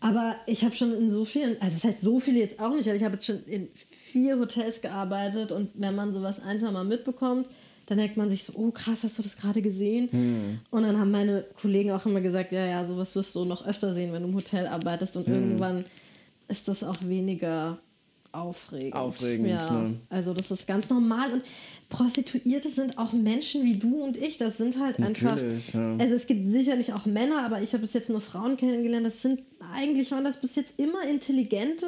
Aber ich habe schon in so vielen, also das heißt so viele jetzt auch nicht, aber ich habe jetzt schon in vier Hotels gearbeitet und wenn man sowas ein, zwei Mal mitbekommt, dann denkt man sich so, oh krass, hast du das gerade gesehen? Und dann haben meine Kollegen auch immer gesagt, ja, ja, sowas wirst du noch öfter sehen, wenn du im Hotel arbeitest und irgendwann ist das auch weniger aufregend.
Aufregend,
ja.
ne?
Also das ist ganz normal und Prostituierte sind auch Menschen wie du und ich. Das sind halt einfach.
Natürlich, ja.
Also es gibt sicherlich auch Männer, aber ich habe bis jetzt nur Frauen kennengelernt. Das sind eigentlich waren das bis jetzt immer intelligente,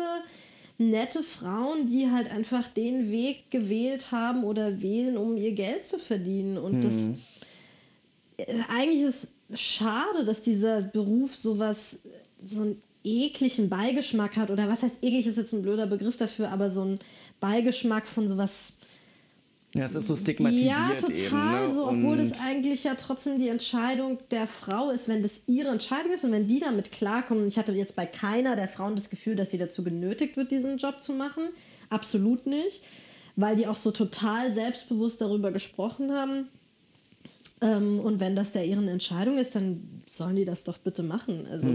nette Frauen, die halt einfach den Weg gewählt haben oder wählen, um ihr Geld zu verdienen. Und das
Mhm.
eigentlich ist schade, dass dieser Beruf sowas, so einen ekligen Beigeschmack hat. Oder was heißt eklig ist jetzt ein blöder Begriff dafür, aber so ein Beigeschmack von sowas.
Ja, es ist so stigmatisiert
Ja, total
eben. Ne?
so, obwohl
Und-
das eigentlich ja trotzdem die Entscheidung der Frau ist, wenn das ihre Entscheidung ist und wenn die damit klarkommen. Ich hatte jetzt bei keiner der Frauen das Gefühl, dass die dazu genötigt wird, diesen Job zu machen. Absolut nicht. Weil die auch so total selbstbewusst darüber gesprochen haben. Ähm, und wenn das der ihren Entscheidung ist, dann sollen die das doch bitte machen. Also.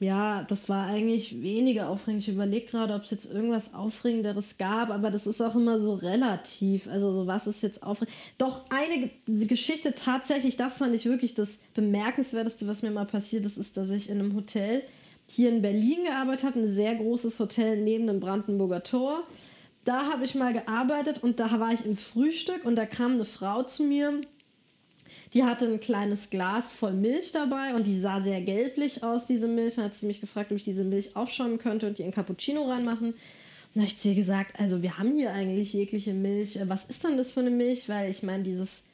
Ja, das war eigentlich weniger aufregend. Ich überlege gerade, ob es jetzt irgendwas Aufregenderes gab, aber das ist auch immer so relativ. Also, so was ist jetzt aufregend? Doch, eine Ge- Geschichte tatsächlich, das fand ich wirklich das Bemerkenswerteste, was mir mal passiert ist, ist, dass ich in einem Hotel hier in Berlin gearbeitet habe, ein sehr großes Hotel neben dem Brandenburger Tor. Da habe ich mal gearbeitet und da war ich im Frühstück und da kam eine Frau zu mir, die hatte ein kleines Glas voll Milch dabei und die sah sehr gelblich aus, diese Milch. Dann hat sie mich gefragt, ob ich diese Milch aufschäumen könnte und die in Cappuccino reinmachen. Dann habe ich zu ihr gesagt, also wir haben hier eigentlich jegliche Milch. Äh, Was ist denn das für eine Milch? Weil ich meine, dieses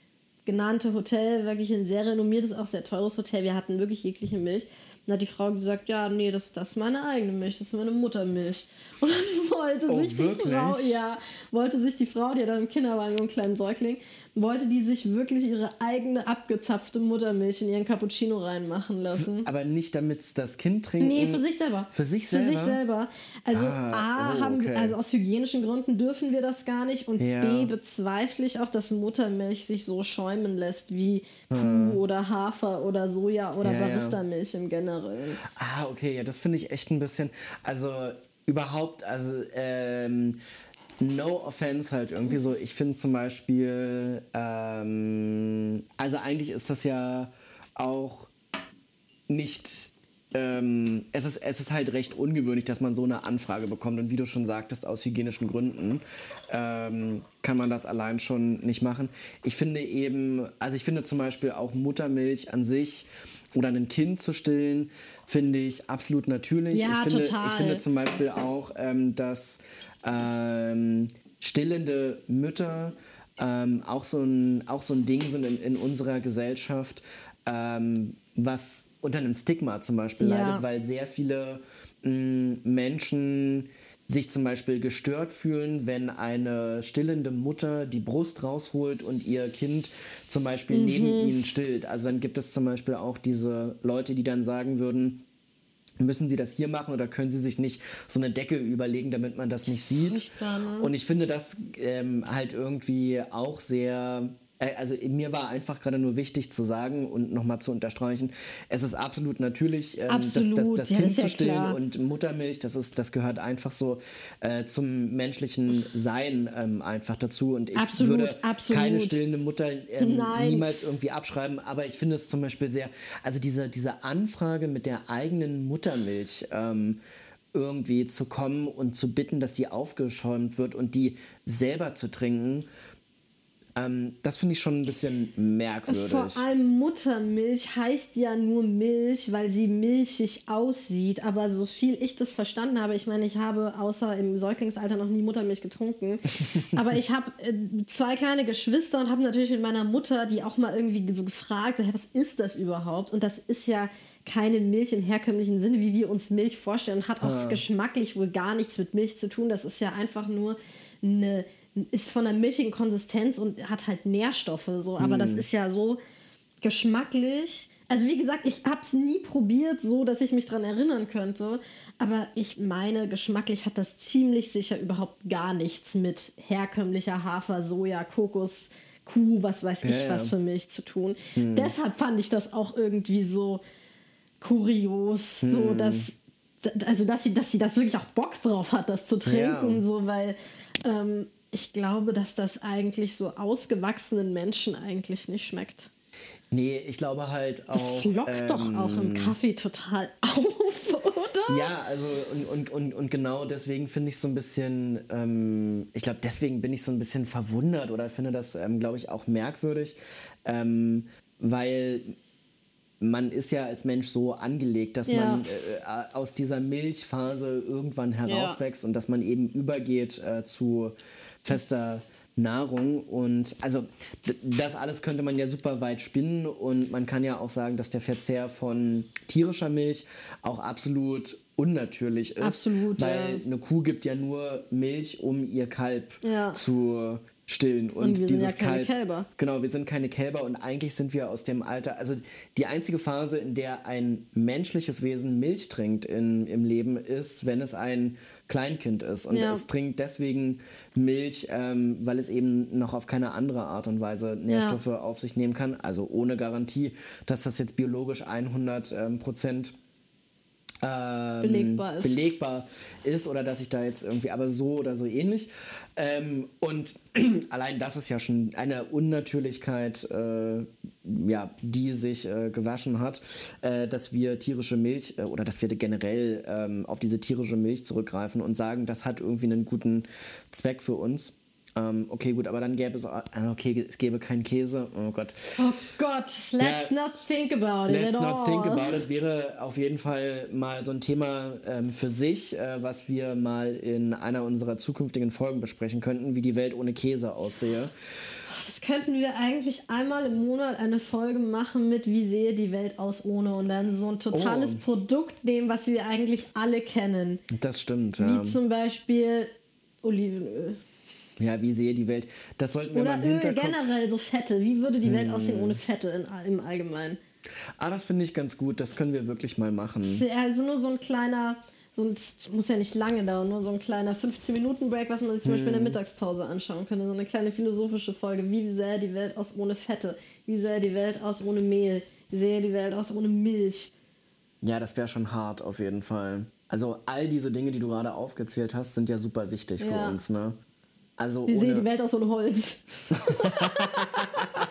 genannte Hotel, wirklich ein sehr renommiertes, auch sehr teures Hotel, wir hatten wirklich jegliche Milch. Dann hat die Frau gesagt, ja, nee, das, das ist meine eigene Milch, das ist meine Muttermilch. [LAUGHS] Und dann wollte
Oh,
sich
wirklich?
die Frau, ja, wollte sich die Frau, die hat dann im Kinderwagen so einen kleinen Säugling, wollte die sich wirklich ihre eigene abgezapfte Muttermilch in ihren Cappuccino reinmachen lassen.
Aber nicht, damit das Kind trinkt.
Nee, für sich selber.
Für sich
Für sich
selber?
selber. Also
Ah,
A,
oh,
haben wir,
okay.
also aus hygienischen Gründen dürfen wir das gar nicht und
Ja.
B, bezweifle ich auch, dass Muttermilch sich so schäumen lässt wie Kuh oder Hafer oder Soja oder
Ah. Ja, ja.
Barista-Milch im Generellen.
Ah, okay, ja, das finde ich echt ein bisschen. Also überhaupt, also ähm, no offense halt irgendwie so. Ich finde zum Beispiel, ähm, also eigentlich ist das ja auch nicht. Ähm, es, ist, es ist halt recht ungewöhnlich, dass man so eine Anfrage bekommt. Und wie du schon sagtest, aus hygienischen Gründen ähm, kann man das allein schon nicht machen. Ich finde eben, also ich finde zum Beispiel auch Muttermilch an sich oder ein Kind zu stillen, finde ich absolut natürlich.
Ja,
ich, finde,
total.
ich finde zum Beispiel auch, ähm, dass ähm, stillende Mütter ähm, auch, so ein, auch so ein Ding sind in, in unserer Gesellschaft, ähm, was unter einem Stigma zum Beispiel
Ja.
leidet, weil sehr viele mh, Menschen sich zum Beispiel gestört fühlen, wenn eine stillende Mutter die Brust rausholt und ihr Kind zum Beispiel neben ihnen stillt. Also dann gibt es zum Beispiel auch diese Leute, die dann sagen würden, müssen Sie das hier machen oder können Sie sich nicht so eine Decke überlegen, damit man das nicht sieht? Und ich finde das ähm, halt irgendwie auch sehr. Äh, Also mir war einfach gerade nur wichtig zu sagen und nochmal zu unterstreichen, es ist absolut natürlich, ähm,
Absolut,
das, das, das
ja,
Kind
ja
zu stillen
klar.
und Muttermilch, das, ist, das gehört einfach so äh, zum menschlichen Sein ähm, einfach dazu. Und ich
Absolut,
würde
absolut.
keine stillende Mutter ähm, niemals irgendwie abschreiben, aber ich finde es zum Beispiel sehr, also diese, diese Anfrage mit der eigenen Muttermilch ähm, irgendwie zu kommen und zu bitten, dass die aufgeschäumt wird und die selber zu trinken, ähm, das finde ich schon ein bisschen merkwürdig.
Vor allem Muttermilch heißt ja nur Milch, weil sie milchig aussieht. Aber so viel ich das verstanden habe, ich meine, ich habe außer im Säuglingsalter noch nie Muttermilch getrunken. [LAUGHS] aber ich habe äh, zwei kleine Geschwister und habe natürlich mit meiner Mutter, die auch mal irgendwie so gefragt, "Hä, was ist das überhaupt? Und das ist ja keine Milch im herkömmlichen Sinne, wie wir uns Milch vorstellen und hat auch geschmacklich wohl gar nichts mit Milch zu tun. Das ist ja einfach nur eine ist von einer milchigen Konsistenz und hat halt Nährstoffe so, aber das ist ja so geschmacklich. Also wie gesagt, ich habe es nie probiert, so dass ich mich dran erinnern könnte, aber ich meine, geschmacklich hat das ziemlich sicher überhaupt gar nichts mit herkömmlicher Hafer, Soja, Kokos, Kuh, was weiß ich
Ja, ja.
was für Milch zu tun. Deshalb fand ich das auch irgendwie so kurios, so dass also dass sie, dass sie das wirklich auch Bock drauf hat, das zu trinken,
Ja.
so weil ähm, ich glaube, dass das eigentlich so ausgewachsenen Menschen eigentlich nicht schmeckt.
nee, ich glaube halt
Das
auch.
flockt doch
ähm,
auch im Kaffee total [LAUGHS] auf, oder?
Ja, also und, und, und, und genau deswegen finde ich so ein bisschen, ähm, ich glaube, deswegen bin ich so ein bisschen verwundert oder finde das, ähm, glaube ich, auch merkwürdig, ähm, weil man ist ja als Mensch so angelegt, dass
Ja.
man äh, aus dieser Milchphase irgendwann herauswächst und dass man eben übergeht äh, zu fester Nahrung. Und also das alles könnte man ja super weit spinnen und man kann ja auch sagen, dass der Verzehr von tierischer Milch auch absolut unnatürlich ist.
Absolut,
Weil
ja.
eine Kuh gibt ja nur Milch, um ihr Kalb
Ja.
zu stillen. Und,
Und wir sind
dieses
ja keine
Kalb,
Kälber.
Genau, wir sind keine Kälber und eigentlich sind wir aus dem Alter, also die einzige Phase, in der ein menschliches Wesen Milch trinkt in, im Leben, ist, wenn es ein Kleinkind ist. Und
Ja.
es trinkt deswegen Milch, ähm, weil es eben noch auf keine andere Art und Weise Nährstoffe auf sich nehmen kann. Also ohne Garantie, dass das jetzt biologisch 100 ähm, Prozent ähm,
Belegbar ist.
belegbar ist oder dass ich da jetzt irgendwie, aber so oder so ähnlich. Ähm, und [CLEARS THROAT] allein das ist ja schon eine Unnatürlichkeit, äh, ja, die sich äh, gewaschen hat, äh, dass wir tierische Milch äh, oder dass wir generell ähm, auf diese tierische Milch zurückgreifen und sagen, das hat irgendwie einen guten Zweck für uns. Ähm, okay, gut, aber dann gäbe es, ah, okay, es gäbe keinen Käse. Oh Gott.
Oh Gott, let's
Ja.
not think about it
Let's not
all.
think about it wäre auf jeden Fall mal so ein Thema ähm, für sich, äh, was wir mal in einer unserer zukünftigen Folgen besprechen könnten, wie die Welt ohne Käse aussehe.
Das könnten wir eigentlich einmal im Monat eine Folge machen mit Wie sehe die Welt aus ohne und dann so ein totales
Oh.
Produkt nehmen, was wir eigentlich alle kennen.
Das stimmt, ja.
Wie zum Beispiel Olivenöl.
Ja, wie sehe die Welt? Das sollten wir
Oder
mal im
Öl
Hinterkopf.
generell, so Fette. Wie würde die Welt
Hm.
aussehen ohne Fette in, im Allgemeinen?
Ah, das finde ich ganz gut. Das können wir wirklich mal machen.
Also nur so ein kleiner, so ein, muss ja nicht lange dauern, nur so ein kleiner 15-Minuten-Break, was man sich zum Beispiel in
Hm.
der Mittagspause anschauen könnte. So eine kleine philosophische Folge. Wie sähe die Welt aus ohne Fette? Wie sähe die Welt aus ohne Mehl? Wie sähe die Welt aus ohne Milch?
Ja, das wäre schon hart auf jeden Fall. Also all diese Dinge, die du gerade aufgezählt hast, sind ja super wichtig für
Ja.
uns, ne? Also
Wie sähe die. Welt aus ohne Holz? [LAUGHS]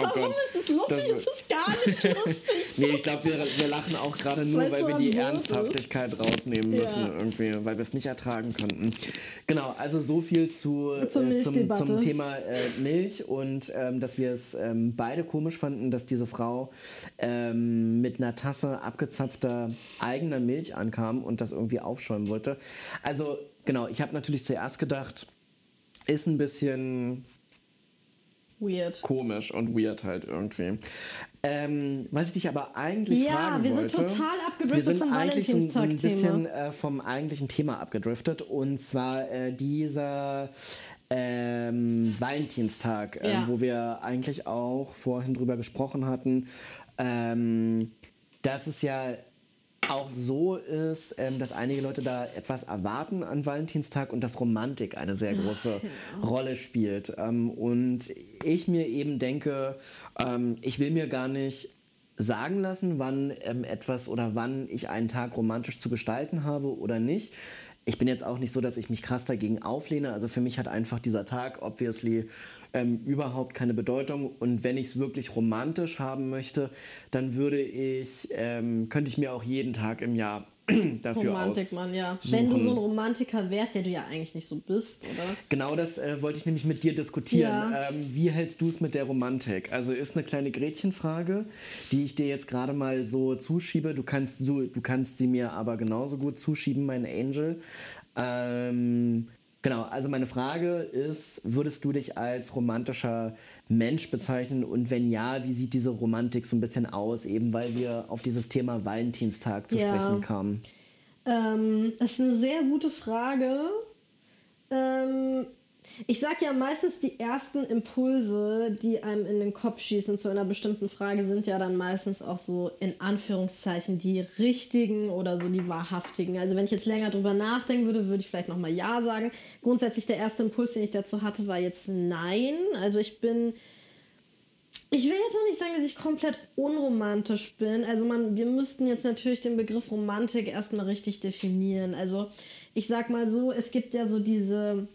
Oh
Warum
Gott.
ist es lustig?
Das-
Es ist gar nicht [LAUGHS] lustig.
Nee, ich glaube, wir, wir lachen auch gerade nur, weil
so
wir die
absurd ist.
Ernsthaftigkeit rausnehmen müssen,
Ja.
irgendwie, weil wir es nicht ertragen könnten. Genau, also so viel zu, äh, zum, zum Thema äh, Milch und ähm, dass wir es ähm, beide komisch fanden, dass diese Frau ähm, mit einer Tasse abgezapfter eigener Milch ankam und das irgendwie aufschäumen wollte. Also, genau, ich habe natürlich zuerst gedacht, ist ein bisschen
Weird.
komisch und weird halt irgendwie. Ähm, was ich dich aber eigentlich
Ja,
fragen
wir sind
wollte,
total abgedriftet
wir sind
vom
eigentlich so, ein- so ein bisschen äh, vom eigentlichen Thema abgedriftet und zwar äh, dieser ähm, Valentinstag, ähm,
Ja.
wo wir eigentlich auch vorhin drüber gesprochen hatten, ähm, dass es ja auch so ist, ähm, dass einige Leute da etwas erwarten an Valentinstag und dass Romantik eine sehr große [LAUGHS] Rolle spielt. Ähm, und ich mir eben denke, ähm, ich will mir gar nicht sagen lassen, wann ähm, etwas oder wann ich einen Tag romantisch zu gestalten habe oder nicht. Ich bin jetzt auch nicht so, dass ich mich krass dagegen auflehne. Also für mich hat einfach dieser Tag obviously ähm, überhaupt keine Bedeutung. Und wenn ich es wirklich romantisch haben möchte, dann würde ich, ähm, könnte ich mir auch jeden Tag im Jahr [CLEARS THROAT] dafür
Romantik, Mann, ja. Wenn du so ein Romantiker wärst, der du ja eigentlich nicht so bist, oder?
Genau das äh, wollte ich nämlich mit dir diskutieren.
Ja.
Ähm, wie hältst du es mit der Romantik? Also ist eine kleine Gretchenfrage, die ich dir jetzt gerade mal so zuschiebe. Du kannst, so, du kannst sie mir aber genauso gut zuschieben, mein Angel. Ähm, genau, also meine Frage ist, würdest du dich als romantischer Mensch bezeichnen? Und wenn ja, wie sieht diese Romantik so ein bisschen aus? Eben weil wir auf dieses Thema Valentinstag zu
Ja.
sprechen kamen.
Ähm, das ist eine sehr gute Frage. Ähm, ich sag ja meistens, die ersten Impulse, die einem in den Kopf schießen zu einer bestimmten Frage, sind ja dann meistens auch so in Anführungszeichen die richtigen oder so die wahrhaftigen. Also wenn ich jetzt länger drüber nachdenken würde, würde ich vielleicht nochmal Ja sagen. Grundsätzlich der erste Impuls, den ich dazu hatte, war jetzt Nein. Also ich bin ich will jetzt noch nicht sagen, dass ich komplett unromantisch bin. Also man, wir müssten jetzt natürlich den Begriff Romantik erstmal richtig definieren. Also ich sag mal so, es gibt ja so diese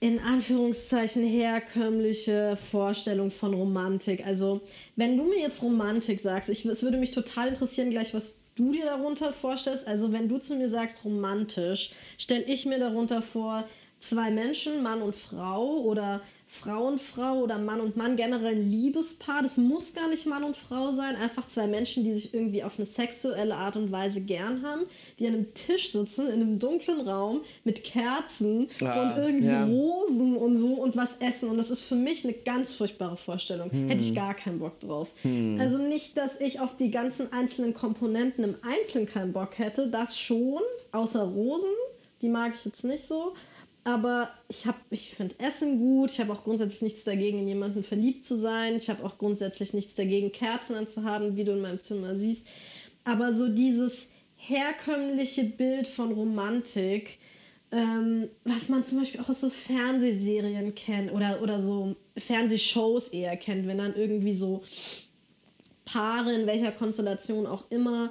in Anführungszeichen herkömmliche Vorstellung von Romantik. Also wenn du mir jetzt Romantik sagst, ich, es würde mich total interessieren gleich, was du dir darunter vorstellst. Also wenn du zu mir sagst romantisch, stelle ich mir darunter vor, zwei Menschen, Mann und Frau oder Frau und Frau oder Mann und Mann, generell ein Liebespaar. Das muss gar nicht Mann und Frau sein. Einfach zwei Menschen, die sich irgendwie auf eine sexuelle Art und Weise gern haben, die an einem Tisch sitzen, in einem dunklen Raum mit Kerzen
Ah,
und irgendwie
ja.
Rosen und so und was essen. Und das ist für mich eine ganz furchtbare Vorstellung. Hätte ich gar keinen Bock drauf. Also nicht, dass ich auf die ganzen einzelnen Komponenten im Einzelnen keinen Bock hätte. Das schon, außer Rosen. Die mag ich jetzt nicht so. Aber ich, hab- ich finde Essen gut. Ich habe auch grundsätzlich nichts dagegen, in jemanden verliebt zu sein. Ich habe auch grundsätzlich nichts dagegen, Kerzen anzuhaben, wie du in meinem Zimmer siehst. Aber so dieses herkömmliche Bild von Romantik, ähm, was man zum Beispiel auch aus so Fernsehserien kennt oder, oder so Fernsehshows eher kennt, wenn dann irgendwie so Paare in welcher Konstellation auch immer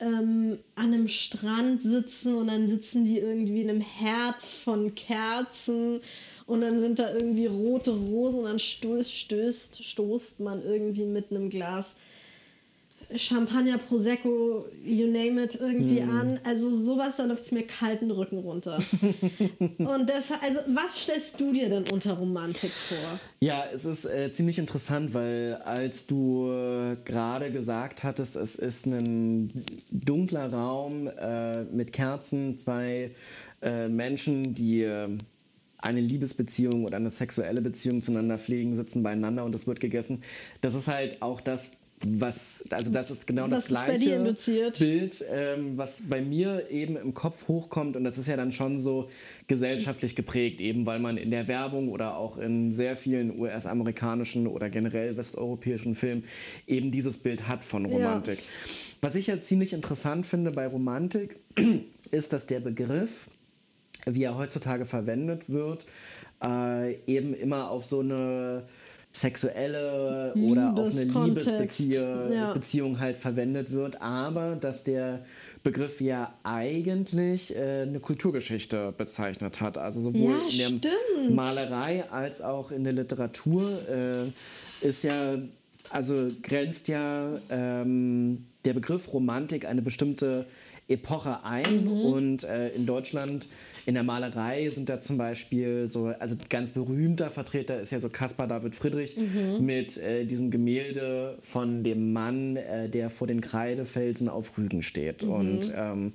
ähm, an einem Strand sitzen und dann sitzen die irgendwie in einem Herz von Kerzen und dann sind da irgendwie rote Rosen und dann stößt, stößt, stoßt man irgendwie mit einem Glas Champagner, Prosecco, you name it, irgendwie an. Also sowas, da läuft es mir kalten Rücken runter. [LAUGHS] und deshalb, also was stellst du dir denn unter Romantik vor?
Ja, es ist äh, ziemlich interessant, weil als du äh, gerade gesagt hattest, es ist ein dunkler Raum äh, mit Kerzen, zwei äh, Menschen, die äh, eine Liebesbeziehung oder eine sexuelle Beziehung zueinander pflegen, sitzen beieinander und es wird gegessen. Das ist halt auch das, was, also das ist genau
Was
das gleiche. Bild, ähm, was bei mir eben im Kopf hochkommt und das ist ja dann schon so gesellschaftlich geprägt, eben weil man in der Werbung oder auch in sehr vielen US-amerikanischen oder generell westeuropäischen Filmen eben dieses Bild hat von Romantik. Was ich ja ziemlich interessant finde bei Romantik, [CLEARS THROAT] ist, dass der Begriff, wie er heutzutage verwendet wird, äh, eben immer auf so eine sexuelle oder auf eine Liebesbeziehung
ja.
Beziehung halt verwendet wird, aber dass der Begriff ja eigentlich äh, eine Kulturgeschichte bezeichnet hat. Also sowohl
Ja,
in der
stimmt.
Malerei als auch in der Literatur äh, ist ja, also grenzt ja ähm, der Begriff Romantik eine bestimmte Epoche ein
Mhm.
und äh, in Deutschland in der Malerei sind da zum Beispiel so, also ganz berühmter Vertreter ist ja so Caspar David Friedrich
Mhm.
mit äh, diesem Gemälde von dem Mann, äh, der vor den Kreidefelsen auf Rügen steht.
Mhm.
Und ähm,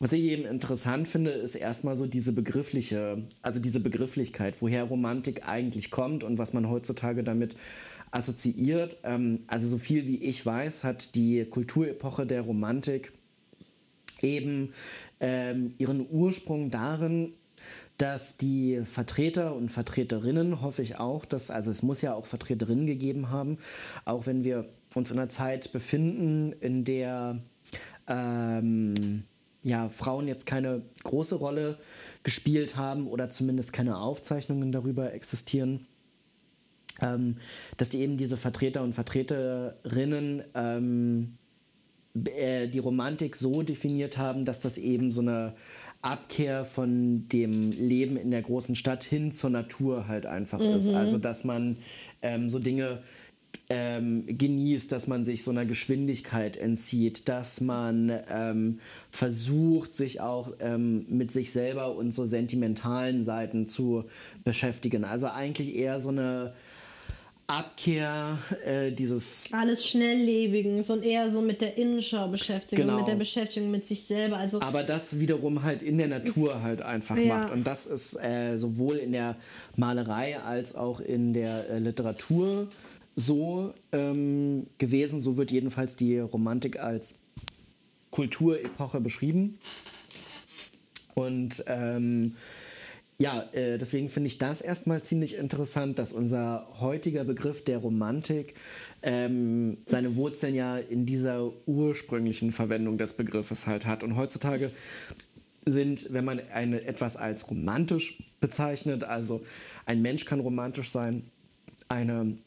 was ich eben interessant finde, ist erstmal so diese begriffliche, also diese Begrifflichkeit, woher Romantik eigentlich kommt und was man heutzutage damit assoziiert. Ähm, also so viel wie ich weiß, hat die Kulturepoche der Romantik eben ähm, ihren Ursprung darin, dass die Vertreter und Vertreterinnen, hoffe ich auch, dass, also es muss ja auch Vertreterinnen gegeben haben, auch wenn wir uns in einer Zeit befinden, in der ähm, ja, Frauen jetzt keine große Rolle gespielt haben oder zumindest keine Aufzeichnungen darüber existieren, ähm, dass die eben diese Vertreter und Vertreterinnen ähm, äh, die Romantik so definiert haben, dass das eben so eine Abkehr von dem Leben in der großen Stadt hin zur Natur halt einfach ist. Also dass man ähm, so Dinge ähm, genießt, dass man sich so einer Geschwindigkeit entzieht, dass man ähm, versucht, sich auch ähm, mit sich selber und so sentimentalen Seiten zu beschäftigen. Also eigentlich eher so eine Abkehr äh, dieses
Alles Schnelllebigen und eher so mit der Innenschau beschäftigen,
Genau.
mit der Beschäftigung mit sich selber. Also
aber das wiederum halt in der Natur halt einfach
Ja.
macht. Und das ist äh, sowohl in der Malerei als auch in der äh, Literatur so ähm, gewesen. So wird jedenfalls die Romantik als Kulturepoche beschrieben. Und ähm, ja, äh, deswegen finde ich das erstmal ziemlich interessant, dass unser heutiger Begriff der Romantik ähm, seine Wurzeln ja in dieser ursprünglichen Verwendung des Begriffes halt hat. Und heutzutage sind, wenn man eine, etwas als romantisch bezeichnet, also ein Mensch kann romantisch sein, eine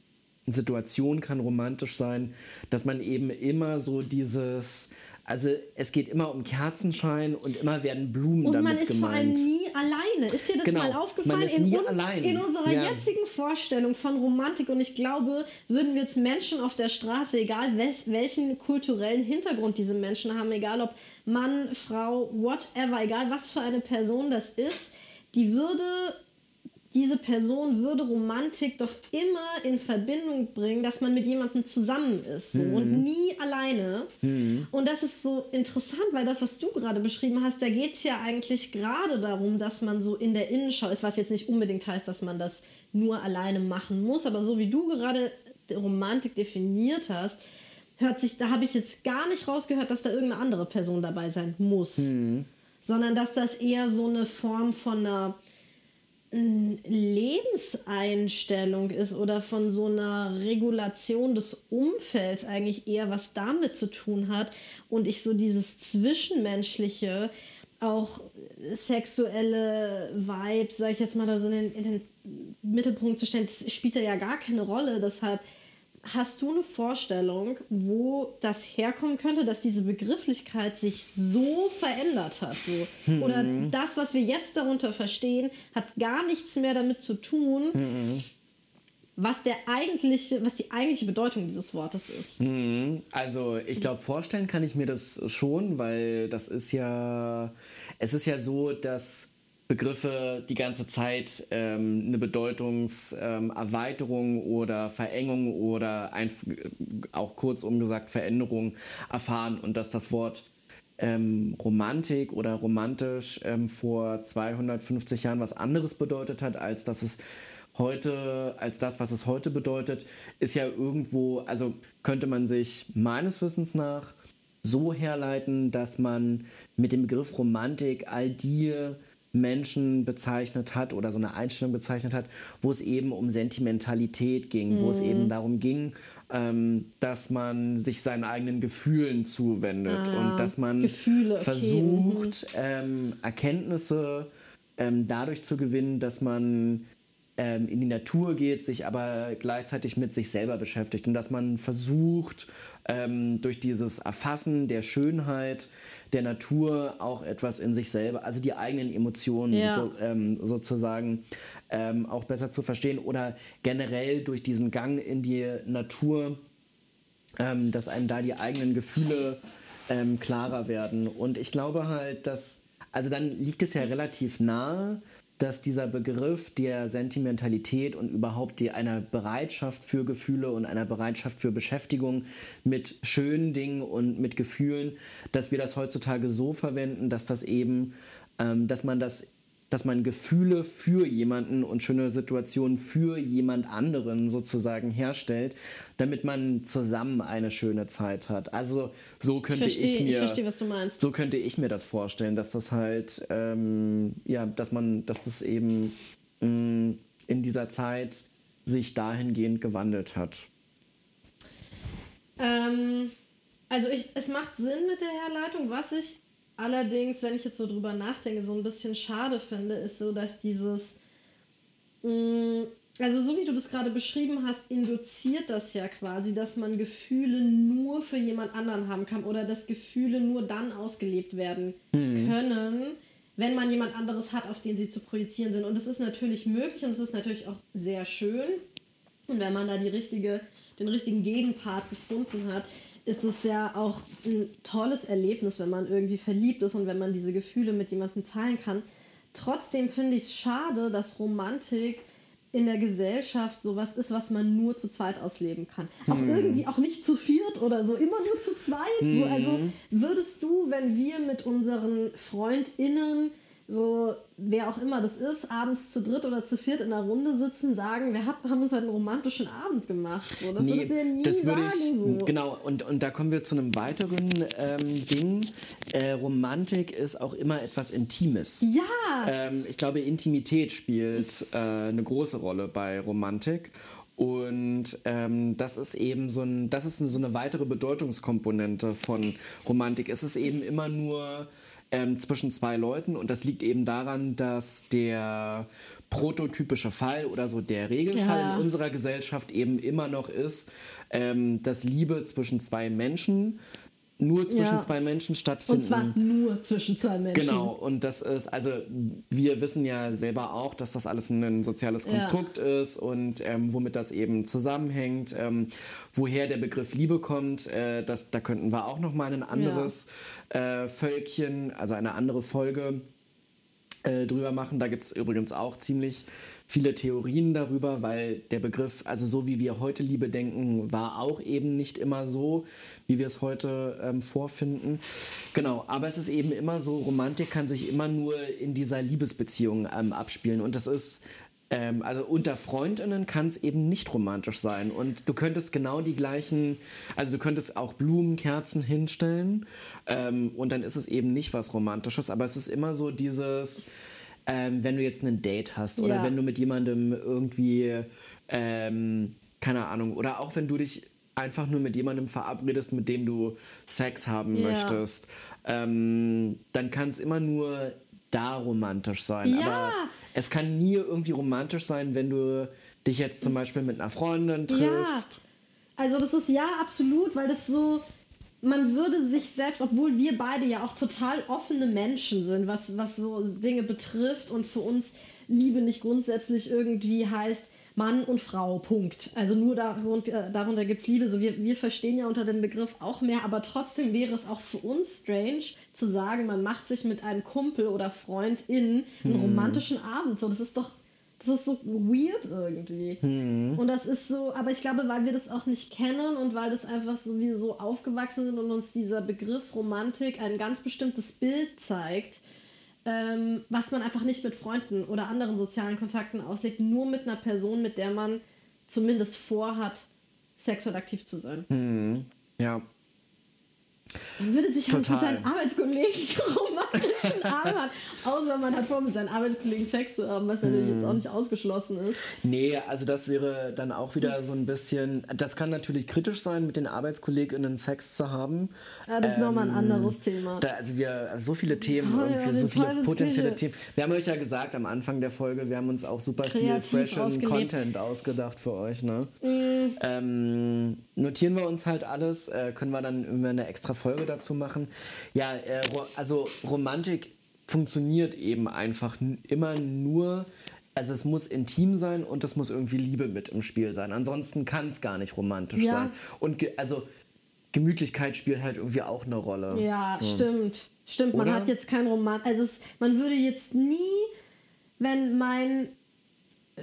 Situation kann romantisch sein, dass man eben immer so dieses, also es geht immer um Kerzenschein und immer werden Blumen
und
damit
man ist vor allem
gemeint.
nie alleine. Ist dir das
Genau,
mal aufgefallen? in,
nie
un-
allein.
in unserer
Ja.
jetzigen Vorstellung von Romantik und ich glaube, würden wir jetzt Menschen auf der Straße, egal welchen kulturellen Hintergrund diese Menschen haben, egal ob Mann, Frau, whatever, egal was für eine Person das ist, die würde diese Person würde Romantik doch immer in Verbindung bringen, dass man mit jemandem zusammen ist so,
Mhm.
und nie alleine. Und das ist so interessant, weil das, was du gerade beschrieben hast, da geht es ja eigentlich gerade darum, dass man so in der Innenschau ist, was jetzt nicht unbedingt heißt, dass man das nur alleine machen muss, aber so wie du gerade Romantik definiert hast, hört sich, da habe ich jetzt gar nicht rausgehört, dass da irgendeine andere Person dabei sein muss, sondern dass das eher so eine Form von einer Lebenseinstellung ist oder von so einer Regulation des Umfelds eigentlich eher was damit zu tun hat und ich so dieses Zwischenmenschliche auch sexuelle Vibes, sag ich jetzt mal, da so in den, in den Mittelpunkt zu stellen, das spielt da ja gar keine Rolle. Deshalb hast du eine Vorstellung, wo das herkommen könnte, dass diese Begrifflichkeit sich so verändert hat? So? Oder das, was wir jetzt darunter verstehen, hat gar nichts mehr damit zu tun, was, der eigentliche, was die eigentliche Bedeutung dieses Wortes ist.
Also ich glaube, vorstellen kann ich mir das schon, weil das ist ja, es ist ja so, dass Begriffe die ganze Zeit ähm, eine Bedeutungserweiterung oder Verengung oder ein, auch kurzum gesagt Veränderung erfahren und dass das Wort ähm, Romantik oder romantisch ähm, vor 250 Jahren was anderes bedeutet hat, als dass es heute, als das, was es heute bedeutet, ist ja irgendwo, also könnte man sich meines Wissens nach so herleiten, dass man mit dem Begriff Romantik all die Menschen bezeichnet hat oder so eine Einstellung bezeichnet hat, wo es eben um Sentimentalität ging, wo es eben darum ging, ähm, dass man sich seinen eigenen Gefühlen zuwendet
Ah,
und dass man
Gefühle, okay,
versucht, ähm, Erkenntnisse ähm, dadurch zu gewinnen, dass man ähm, in die Natur geht, sich aber gleichzeitig mit sich selber beschäftigt und dass man versucht, ähm, durch dieses Erfassen der Schönheit der Natur auch etwas in sich selber, also die eigenen Emotionen
Ja.
so, ähm, sozusagen ähm, auch besser zu verstehen oder generell durch diesen Gang in die Natur ähm, dass einem da die eigenen Gefühle ähm, klarer werden. Und ich glaube halt, dass, also dann liegt es ja relativ nahe, dass dieser Begriff der Sentimentalität und überhaupt die, einer Bereitschaft für Gefühle und einer Bereitschaft für Beschäftigung mit schönen Dingen und mit Gefühlen, dass wir das heutzutage so verwenden, dass das eben, ähm, dass man das dass man Gefühle für jemanden und schöne Situationen für jemand anderen sozusagen herstellt, damit man zusammen eine schöne Zeit hat. Also so könnte ich,
verstehe- ich
mir
verstehe, du meinst.
so könnte ich mir das vorstellen, dass das halt ähm, ja, dass man, dass das eben mh, in dieser Zeit sich dahingehend gewandelt hat.
Ähm, also ich, es macht Sinn mit der Herleitung. Was ich allerdings, wenn ich jetzt so drüber nachdenke, so ein bisschen schade finde, ist so, dass dieses, mh, also so wie du das gerade beschrieben hast, induziert das ja quasi, dass man Gefühle nur für jemand anderen haben kann oder dass Gefühle nur dann ausgelebt werden können, wenn man jemand anderes hat, auf den sie zu projizieren sind. Und das ist natürlich möglich und es ist natürlich auch sehr schön. Und wenn man da die richtige, den richtigen Gegenpart gefunden hat, ist es ja auch ein tolles Erlebnis, wenn man irgendwie verliebt ist und wenn man diese Gefühle mit jemandem teilen kann. Trotzdem finde ich es schade, dass Romantik in der Gesellschaft sowas ist, was man nur zu zweit ausleben kann. Auch irgendwie auch nicht zu viert oder so, immer nur zu zweit. So, also würdest du, wenn wir mit unseren FreundInnen so, wer auch immer das ist, abends zu dritt oder zu viert in einer Runde sitzen, sagen, wir hab, haben uns heute einen romantischen Abend gemacht. So, das würdest du ja nie
das würde
sagen.
ich,
so.
genau, und, und da kommen wir zu einem weiteren ähm, Ding. Äh, Romantik ist auch immer etwas Intimes.
Ja,
Ähm, ich glaube, Intimität spielt äh, eine große Rolle bei Romantik. Und ähm, das ist eben so, ein, das ist so eine weitere Bedeutungskomponente von Romantik. Es ist eben immer nur ähm, zwischen zwei Leuten und das liegt eben daran, dass der prototypische Fall oder so der Regelfall
Ja.
in unserer Gesellschaft eben immer noch ist, ähm, dass Liebe zwischen zwei Menschen nur zwischen
Ja.
zwei Menschen stattfinden.
und zwar nur zwischen zwei Menschen.
Genau, und das ist, also wir wissen ja selber auch, dass das alles ein soziales
Ja.
Konstrukt ist und ähm, womit das eben zusammenhängt, ähm, woher der Begriff Liebe kommt, äh, das, da könnten wir auch noch mal ein anderes äh, Völkchen, also eine andere Folge äh, drüber machen. Da gibt es übrigens auch ziemlich viele Theorien darüber, weil der Begriff, also so wie wir heute Liebe denken, war auch eben nicht immer so, wie wir es heute ähm, vorfinden. Genau, aber es ist eben immer so, Romantik kann sich immer nur in dieser Liebesbeziehung ähm, abspielen und das ist ähm, also unter Freundinnen kann es eben nicht romantisch sein. Und du könntest genau die gleichen, also du könntest auch Blumen, Kerzen hinstellen ähm, und dann ist es eben nicht was Romantisches, aber es ist immer so dieses, ähm, wenn du jetzt ein Date hast oder
Ja.
wenn du mit jemandem irgendwie, ähm, keine Ahnung, oder auch wenn du dich einfach nur mit jemandem verabredest, mit dem du Sex haben
Ja.
möchtest, ähm, dann kann es immer nur da romantisch sein.
Ja.
Aber es kann nie irgendwie romantisch sein, wenn du dich jetzt zum Beispiel mit einer Freundin triffst.
Also das ist ja absolut, weil das so, man würde sich selbst, obwohl wir beide ja auch total offene Menschen sind, was, was so Dinge betrifft und für uns Liebe nicht grundsätzlich irgendwie heißt Mann und Frau, Punkt. Also nur darunter, äh, darunter gibt es Liebe. So wir, wir verstehen ja unter dem Begriff auch mehr, aber trotzdem wäre es auch für uns strange zu sagen, man macht sich mit einem Kumpel oder Freundin einen romantischen Abend. So, das ist doch das ist so weird irgendwie. Und das ist so, aber ich glaube, weil wir das auch nicht kennen und weil das einfach so wie so aufgewachsen sind und uns dieser Begriff Romantik ein ganz bestimmtes Bild zeigt, ähm, was man einfach nicht mit Freunden oder anderen sozialen Kontakten auslegt, nur mit einer Person, mit der man zumindest vorhat, sexuell aktiv zu sein.
Ja.
Man würde sich halt mit seinen Arbeitskollegen [LAUGHS] romantischen Abend haben, außer man hat vor, mit seinen Arbeitskollegen Sex zu haben, was natürlich jetzt auch nicht ausgeschlossen ist.
Nee, also das wäre dann auch wieder so ein bisschen. Das kann natürlich kritisch sein, mit den ArbeitskollegInnen Sex zu haben.
Ja, das ist nochmal ein anderes Thema.
Da, also wir so viele Themen,
Oh
irgendwie
den
so viele potenzielle
Küche.
Themen. Wir haben euch ja gesagt am Anfang der Folge, wir haben uns auch super
Kreativ
viel freshen
ausgelebt.
Content ausgedacht für euch. Ne?
Mm.
Ähm, notieren wir uns halt alles, äh, können wir dann immer eine extra Folge dazu machen. Ja, äh, also Romantik funktioniert eben einfach immer nur. Also es muss intim sein und es muss irgendwie Liebe mit im Spiel sein. Ansonsten kann es gar nicht romantisch
Ja.
sein. Und ge also Gemütlichkeit spielt halt irgendwie auch eine Rolle.
Ja, stimmt. Stimmt, man
Oder?
hat jetzt kein Roman. Also es, man würde jetzt nie, wenn mein,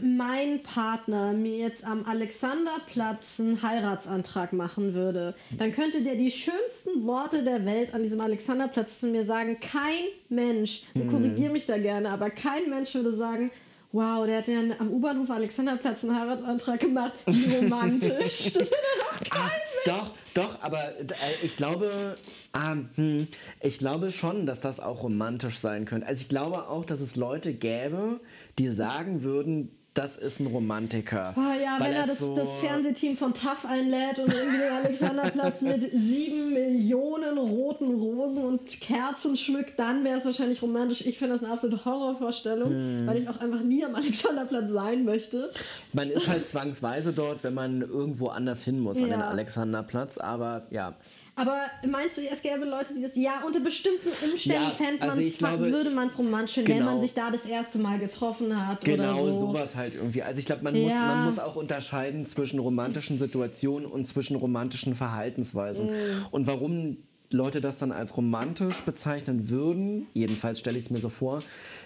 mein Partner mir jetzt am Alexanderplatz einen Heiratsantrag machen würde, dann könnte der die schönsten Worte der Welt an diesem Alexanderplatz zu mir sagen. Kein Mensch, und korrigiere mich da gerne, aber kein Mensch würde sagen, Wow, der hat ja am U-Bahnhof Alexanderplatz einen Heiratsantrag gemacht. Wie romantisch. [LAUGHS] Das würde doch kein
Doch, doch, aber äh, ich glaube, ah, hm, ich glaube schon, dass das auch romantisch sein könnte. Also ich glaube auch, dass es Leute gäbe, die sagen würden, das ist ein Romantiker.
Oh ja, wenn er das,
so,
das Fernsehteam von TAF einlädt und irgendwie den Alexanderplatz mit [LAUGHS] sieben Millionen roten Rosen und Kerzen schmückt, dann wäre es wahrscheinlich romantisch. Ich finde das eine absolute Horrorvorstellung,
Hm.
weil ich auch einfach nie am Alexanderplatz sein möchte.
Man ist halt zwangsweise dort, wenn man irgendwo anders hin muss an den
Ja.
Alexanderplatz, aber ja.
Aber meinst du, es gäbe Leute, die das ja unter bestimmten Umständen
Ja,
fänd
also
man's-
ich glaube-
würde man es romantisch finden, wenn
Genau.
man sich da das erste Mal getroffen hat
Genau,
oder so.
sowas halt irgendwie. Also ich glaube, man, muss,
Ja.
man muss auch unterscheiden zwischen romantischen Situationen und zwischen romantischen Verhaltensweisen. Und warum Leute das dann als romantisch bezeichnen würden, jedenfalls stelle ich es mir so vor,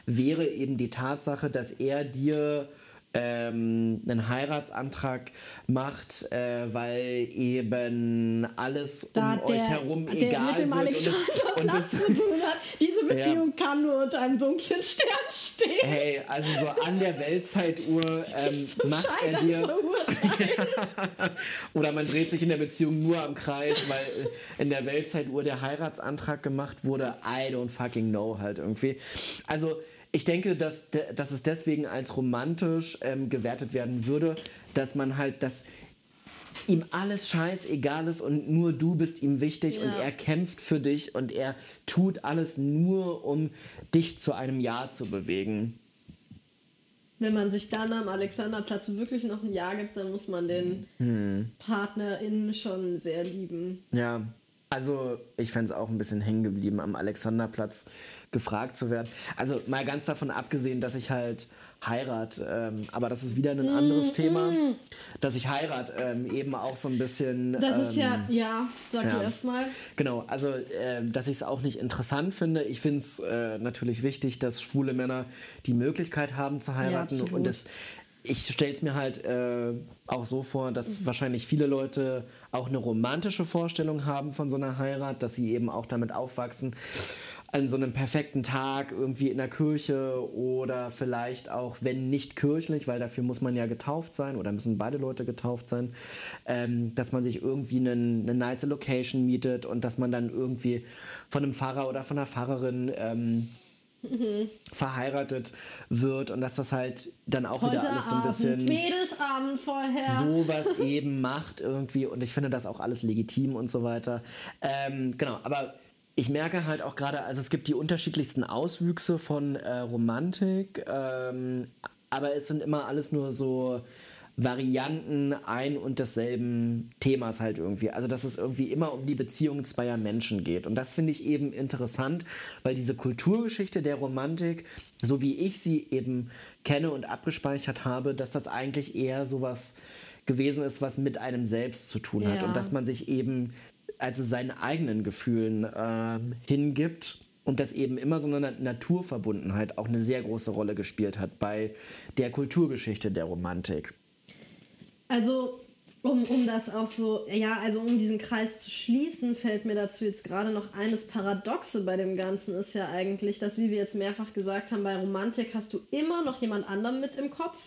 wäre eben die Tatsache, dass er dir ähm, einen Heiratsantrag macht, äh, weil eben alles
Da
um euch herum
der
egal wird und es, und es.
Diese [LAUGHS] Beziehung kann nur unter einem dunklen Stern stehen.
Hey, also so an der Weltzeituhr [LAUGHS] ähm,
Zum
macht er dir. [LAUGHS] Oder man dreht sich in der Beziehung nur am Kreis, weil äh, in der Weltzeituhr der Heiratsantrag gemacht wurde. I don't fucking know halt irgendwie. Also ich denke, dass, de- dass es deswegen als romantisch ähm, gewertet werden würde, dass man halt das ihm alles scheißegal ist und nur du bist ihm wichtig und
Ja.
er kämpft für dich und er tut alles nur, um dich zu einem Ja zu bewegen.
Wenn man sich dann am Alexanderplatz wirklich noch ein Jahr gibt, dann muss man den
Hm.
PartnerInnen schon sehr lieben.
Ja, Also ich fände es auch ein bisschen hängen geblieben, am Alexanderplatz gefragt zu werden. Also mal ganz davon abgesehen, dass ich halt Heirat, ähm, aber das ist wieder ein anderes
Mm,
Thema, dass ich Heirat ähm, eben auch so ein bisschen...
Das
ähm,
ist ja, ja, sag
ja.
erstmal.
Genau, also äh, dass ich es auch nicht interessant finde. Ich finde es äh, natürlich wichtig, dass schwule Männer die Möglichkeit haben zu heiraten.
absolut.
und es, ich stelle es mir halt äh, auch so vor, dass wahrscheinlich viele Leute auch eine romantische Vorstellung haben von so einer Heirat, dass sie eben auch damit aufwachsen, an so einem perfekten Tag irgendwie in der Kirche oder vielleicht auch, wenn nicht kirchlich, weil dafür muss man ja getauft sein oder müssen beide Leute getauft sein, ähm, dass man sich irgendwie einen, eine nice Location mietet und dass man dann irgendwie von einem Pfarrer oder von einer Pfarrerin ähm, verheiratet wird und dass das halt dann auch
Heute
wieder alles so ein bisschen
Mädelsabend vorher.
sowas [LAUGHS] eben macht irgendwie und ich finde das auch alles legitim und so weiter. Ähm, genau, aber ich merke halt auch gerade, also es gibt die unterschiedlichsten Auswüchse von äh, Romantik, ähm, aber es sind immer alles nur so Varianten ein und desselben Themas halt irgendwie. Also dass es irgendwie immer um die Beziehung zweier Menschen geht. Und das finde ich eben interessant, weil diese Kulturgeschichte der Romantik, so wie ich sie eben kenne und abgespeichert habe, dass das eigentlich eher sowas gewesen ist, was mit einem selbst zu tun hat.
Ja.
Und dass man sich eben also seinen eigenen Gefühlen ähm, hingibt und dass eben immer so eine Na- Naturverbundenheit auch eine sehr große Rolle gespielt hat bei der Kulturgeschichte der Romantik.
Also, um, um das auch so, ja, also um diesen Kreis zu schließen, fällt mir dazu jetzt gerade noch eines Paradoxe bei dem Ganzen ist ja eigentlich, dass, wie wir jetzt mehrfach gesagt haben, bei Romantik hast du immer noch jemand anderen mit im Kopf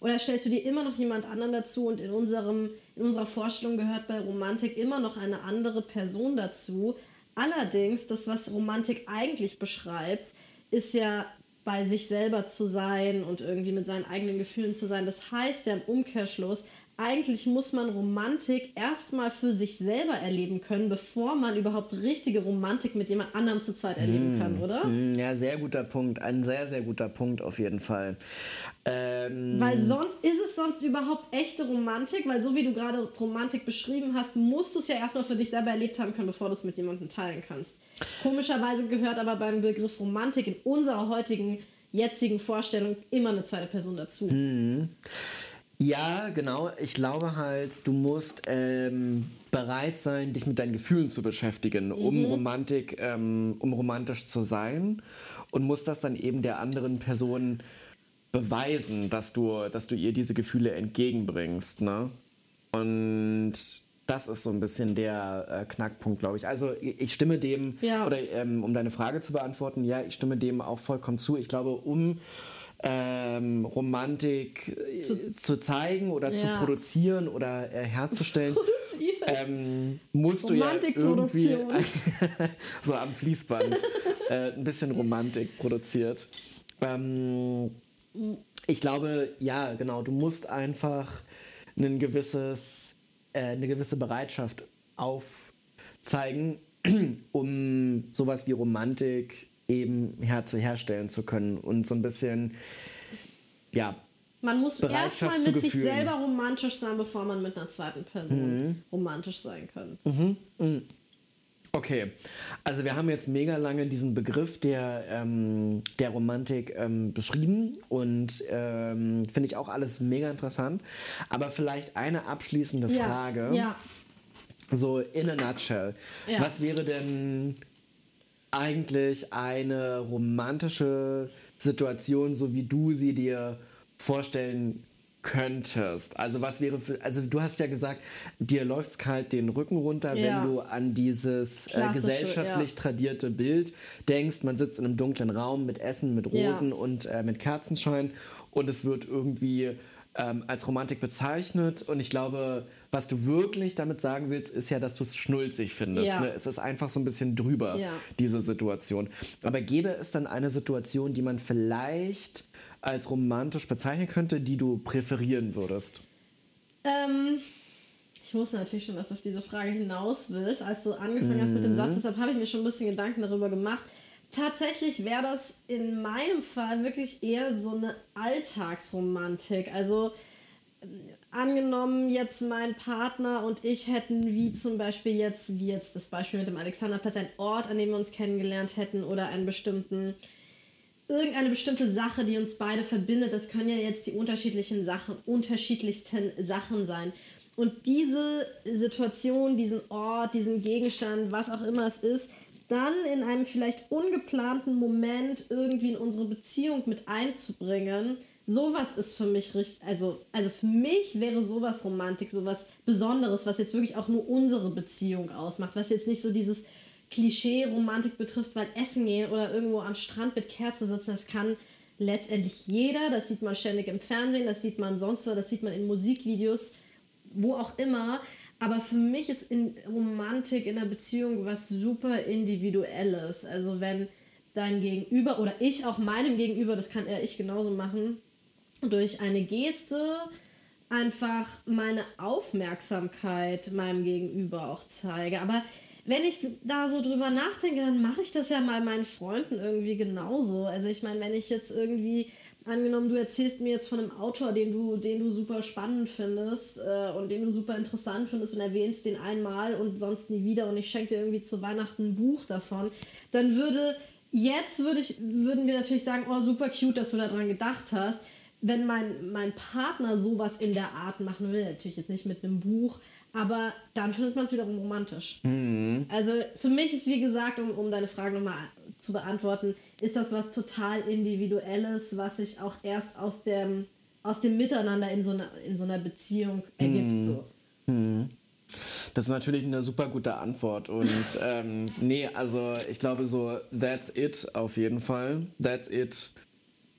oder stellst du dir immer noch jemand anderen dazu und in, unserem, in unserer Vorstellung gehört bei Romantik immer noch eine andere Person dazu. Allerdings, das, was Romantik eigentlich beschreibt, ist ja bei sich selber zu sein und irgendwie mit seinen eigenen Gefühlen zu sein. Das heißt ja im Umkehrschluss, eigentlich muss man Romantik erstmal für sich selber erleben können, bevor man überhaupt richtige Romantik mit jemand anderem zur Zeit erleben kann, oder?
Mm, Ja, sehr guter Punkt. Ein sehr, sehr guter Punkt auf jeden Fall. Ähm,
Weil sonst ist es sonst überhaupt echte Romantik, weil so wie du gerade Romantik beschrieben hast, musst du es ja erstmal für dich selber erlebt haben können, bevor du es mit jemandem teilen kannst. Komischerweise gehört aber beim Begriff Romantik in unserer heutigen, jetzigen Vorstellung immer eine zweite Person dazu.
Ja, genau. Ich glaube halt, du musst ähm, bereit sein, dich mit deinen Gefühlen zu beschäftigen, um Romantik, ähm, um romantisch zu sein und musst das dann eben der anderen Person beweisen, dass du, dass du ihr diese Gefühle entgegenbringst, ne? Und das ist so ein bisschen der äh, Knackpunkt, glaube ich. Also ich ich stimme dem,
Ja.
oder ähm, um deine Frage zu beantworten, ja, ich stimme dem auch vollkommen zu. Ich glaube, um ähm, Romantik äh,
Zu-
zu, zeigen oder zu
Ja.
produzieren oder äh, herzustellen, [LAUGHS] ähm, musst du ja irgendwie [LAUGHS] so am Fließband äh, ein bisschen Romantik produziert. Ähm, ich glaube, ja, genau, du musst einfach ein gewisses, äh, eine gewisse Bereitschaft aufzeigen, [CLEARS THROAT] um sowas wie Romantik eben her herstellen zu können und so ein bisschen, ja,
Man muss erstmal mit sich
Gefühlen. Mhm.
selber romantisch sein, bevor man mit einer zweiten Person romantisch sein kann.
Okay, also wir haben jetzt mega lange diesen Begriff der, ähm, der Romantik ähm, beschrieben und ähm, finde ich auch alles mega interessant. Aber vielleicht eine abschließende Frage,
Ja,
so in a nutshell.
Ja.
Was wäre denn eigentlich eine romantische Situation, so wie du sie dir vorstellen könntest? Also was wäre für, also du hast ja gesagt, dir läuft's kalt den Rücken runter,
Ja.
wenn du an dieses äh, gesellschaftlich
ja.
tradierte Bild denkst. Man sitzt in einem dunklen Raum mit Essen, mit
Ja.
Rosen und äh, mit Kerzenschein und es wird irgendwie ähm, als Romantik bezeichnet. Und ich glaube, was du wirklich damit sagen willst, ist ja, dass du es schnulzig findest.
Ja.
Ne? Es ist einfach so ein bisschen drüber,
Ja.
diese Situation. Aber gäbe es dann eine Situation, die man vielleicht als romantisch bezeichnen könnte, die du präferieren würdest?
Ähm, ich wusste natürlich schon, dass du auf diese Frage hinaus willst, als du angefangen hast mit dem
Mhm.
Satz. Deshalb habe ich mir schon ein bisschen Gedanken darüber gemacht. Tatsächlich wäre das in meinem Fall wirklich eher so eine Alltagsromantik. Also angenommen jetzt mein Partner und ich hätten wie zum Beispiel jetzt, wie jetzt das Beispiel mit dem Alexanderplatz, einen Ort, an dem wir uns kennengelernt hätten oder einen bestimmten, irgendeine bestimmte Sache, die uns beide verbindet. Das können ja jetzt die unterschiedlichen Sachen, unterschiedlichsten Sachen sein. Und diese Situation, diesen Ort, diesen Gegenstand, was auch immer es ist, dann in einem vielleicht ungeplanten Moment irgendwie in unsere Beziehung mit einzubringen, sowas ist für mich richtig, also, also für mich wäre sowas Romantik, sowas Besonderes, was jetzt wirklich auch nur unsere Beziehung ausmacht, was jetzt nicht so dieses Klischee Romantik betrifft, weil Essen gehen oder irgendwo am Strand mit Kerzen sitzen, das kann letztendlich jeder, das sieht man ständig im Fernsehen, das sieht man sonst das sieht man in Musikvideos, wo auch immer, aber für mich ist in Romantik in der Beziehung was super individuelles, also wenn dein Gegenüber oder ich auch meinem Gegenüber, das kann er ich genauso machen, durch eine Geste einfach meine Aufmerksamkeit meinem Gegenüber auch zeige. Aber wenn ich da so drüber nachdenke, dann mache ich das ja mal meinen Freunden irgendwie genauso. Also ich meine, wenn ich jetzt irgendwie, angenommen, du erzählst mir jetzt von einem Autor, den du, den du super spannend findest äh, und den du super interessant findest und erwähnst den einmal und sonst nie wieder und ich schenke dir irgendwie zu Weihnachten ein Buch davon, dann würde jetzt würde ich, würden wir natürlich sagen, oh super cute, dass du daran gedacht hast wenn mein, mein Partner sowas in der Art machen will, natürlich jetzt nicht mit einem Buch, aber dann findet man es wiederum romantisch. Mhm. Also für mich ist, wie gesagt, um, um deine Frage nochmal zu beantworten, ist das was total Individuelles, was sich auch erst aus dem, aus dem Miteinander in so einer, in so einer Beziehung ergibt. Mhm. So. Mhm.
Das ist natürlich eine super gute Antwort. Und [LAUGHS] ähm, nee, also ich glaube so, that's it auf jeden Fall. That's it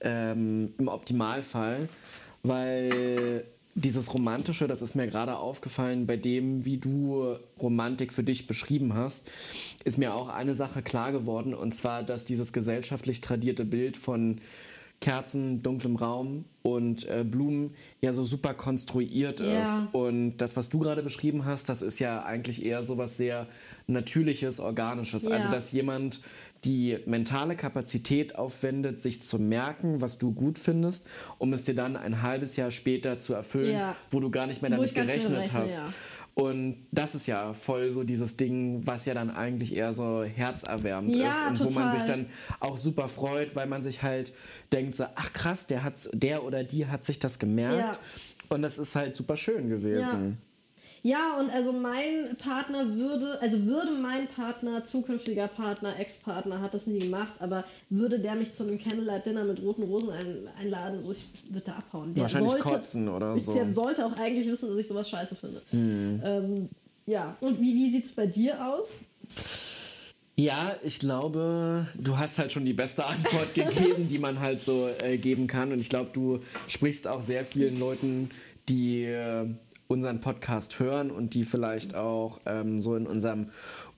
ähm, im Optimalfall, weil dieses Romantische, das ist mir gerade aufgefallen, bei dem, wie du Romantik für dich beschrieben hast, ist mir auch eine Sache klar geworden, und zwar, dass dieses gesellschaftlich tradierte Bild von Kerzen, dunklem Raum und äh, Blumen ja so super konstruiert ja. ist. Und das, was du gerade beschrieben hast, das ist ja eigentlich eher so was sehr Natürliches, Organisches. Ja. Also, dass jemand die mentale Kapazität aufwendet, sich zu merken, was du gut findest, um es dir dann ein halbes Jahr später zu erfüllen, ja. wo du gar nicht mehr damit gerechnet rechne, hast. Und das ist ja voll so dieses Ding, was ja dann eigentlich eher so herzerwärmend ja, ist und total. wo man sich dann auch super freut, weil man sich halt denkt so, ach krass, der hat der oder die hat sich das gemerkt ja. und das ist halt super schön gewesen.
Ja. Und also mein Partner würde, also würde mein Partner, zukünftiger Partner, Ex-Partner, hat das nie gemacht, aber würde der mich zu einem Candlelight-Dinner mit roten Rosen ein, einladen, so ich würde da abhauen. Der
Wahrscheinlich sollte, kotzen oder so.
Der sollte auch eigentlich wissen, dass ich sowas scheiße finde. Hm. Ähm, ja, und wie, wie sieht es bei dir aus?
Ja, ich glaube, du hast halt schon die beste [LAUGHS] Antwort gegeben, die man halt so äh, geben kann. Und ich glaube, du sprichst auch sehr vielen Leuten, die äh, unseren Podcast hören und die vielleicht auch ähm, so in unserem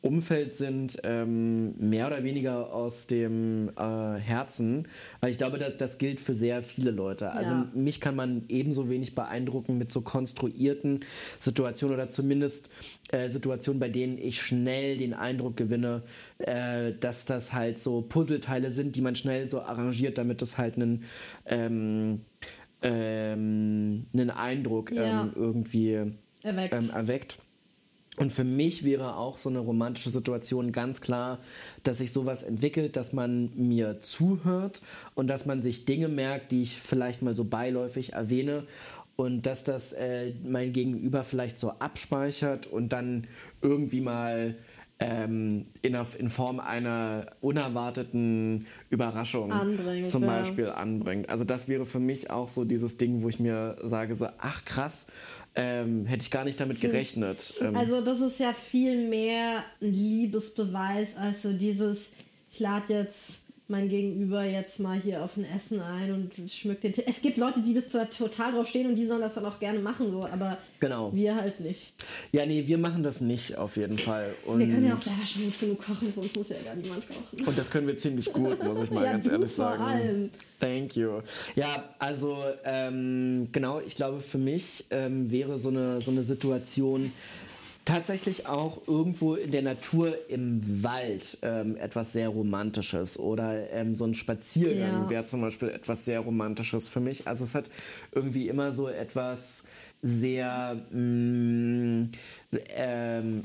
Umfeld sind, ähm, mehr oder weniger aus dem äh, Herzen. Weil ich glaube, das, das, gilt für sehr viele Leute. Also ja. mich kann man ebenso wenig beeindrucken mit so konstruierten Situationen oder zumindest äh, Situationen, bei denen ich schnell den Eindruck gewinne, äh, dass das halt so Puzzleteile sind, die man schnell so arrangiert, damit es halt einen ähm, ähm, einen Eindruck ja. ähm, irgendwie erweckt. Ähm, erweckt. Und für mich wäre auch so eine romantische Situation ganz klar, dass sich sowas entwickelt, dass man mir zuhört und dass man sich Dinge merkt, die ich vielleicht mal so beiläufig erwähne und dass das äh, mein Gegenüber vielleicht so abspeichert und dann irgendwie mal ähm, in, in, Form einer unerwarteten Überraschung anbringt, zum Beispiel ja. anbringt. Also das wäre für mich auch so dieses Ding, wo ich mir sage, so, ach krass, ähm, hätte ich gar nicht damit gerechnet.
Ähm. Also das ist ja viel mehr ein Liebesbeweis als so dieses, ich lade jetzt mein Gegenüber jetzt mal hier auf ein Essen ein und schmückt den Tisch. Es gibt Leute, die das total drauf stehen und die sollen das dann auch gerne machen, so, aber genau. wir halt nicht.
Ja, nee, wir machen das nicht auf jeden Fall. Und
wir können ja auch selber schon gut genug kochen, sonst muss ja gar niemand kochen.
Und das können wir ziemlich gut, muss ich [LAUGHS] mal ja, ganz ehrlich sagen. Vor allem. Thank you. Ja, also ähm, genau, ich glaube, für mich ähm, wäre so eine, so eine Situation, tatsächlich auch irgendwo in der Natur im Wald ähm, etwas sehr Romantisches oder ähm, so ein Spaziergang
Ja.
wäre zum Beispiel etwas sehr Romantisches für mich. Also es hat irgendwie immer so etwas sehr mh, ähm,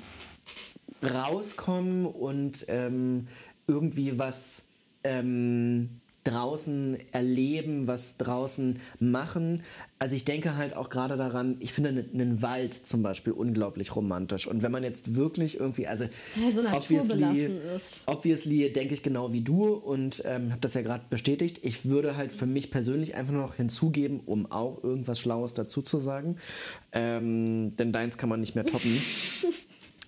rauskommen und ähm, irgendwie was ähm, draußen erleben, was draußen machen. Also ich denke halt auch gerade daran, ich finde einen- Wald zum Beispiel unglaublich romantisch. Und wenn man jetzt wirklich irgendwie, also
Ja, so
obviously,
ist.
obviously denke ich genau wie du und ähm, habe das ja gerade bestätigt. Ich würde halt für mich persönlich einfach nur noch hinzugeben, um auch irgendwas Schlaues dazu zu sagen. Ähm, denn deins kann man nicht mehr toppen. [LAUGHS]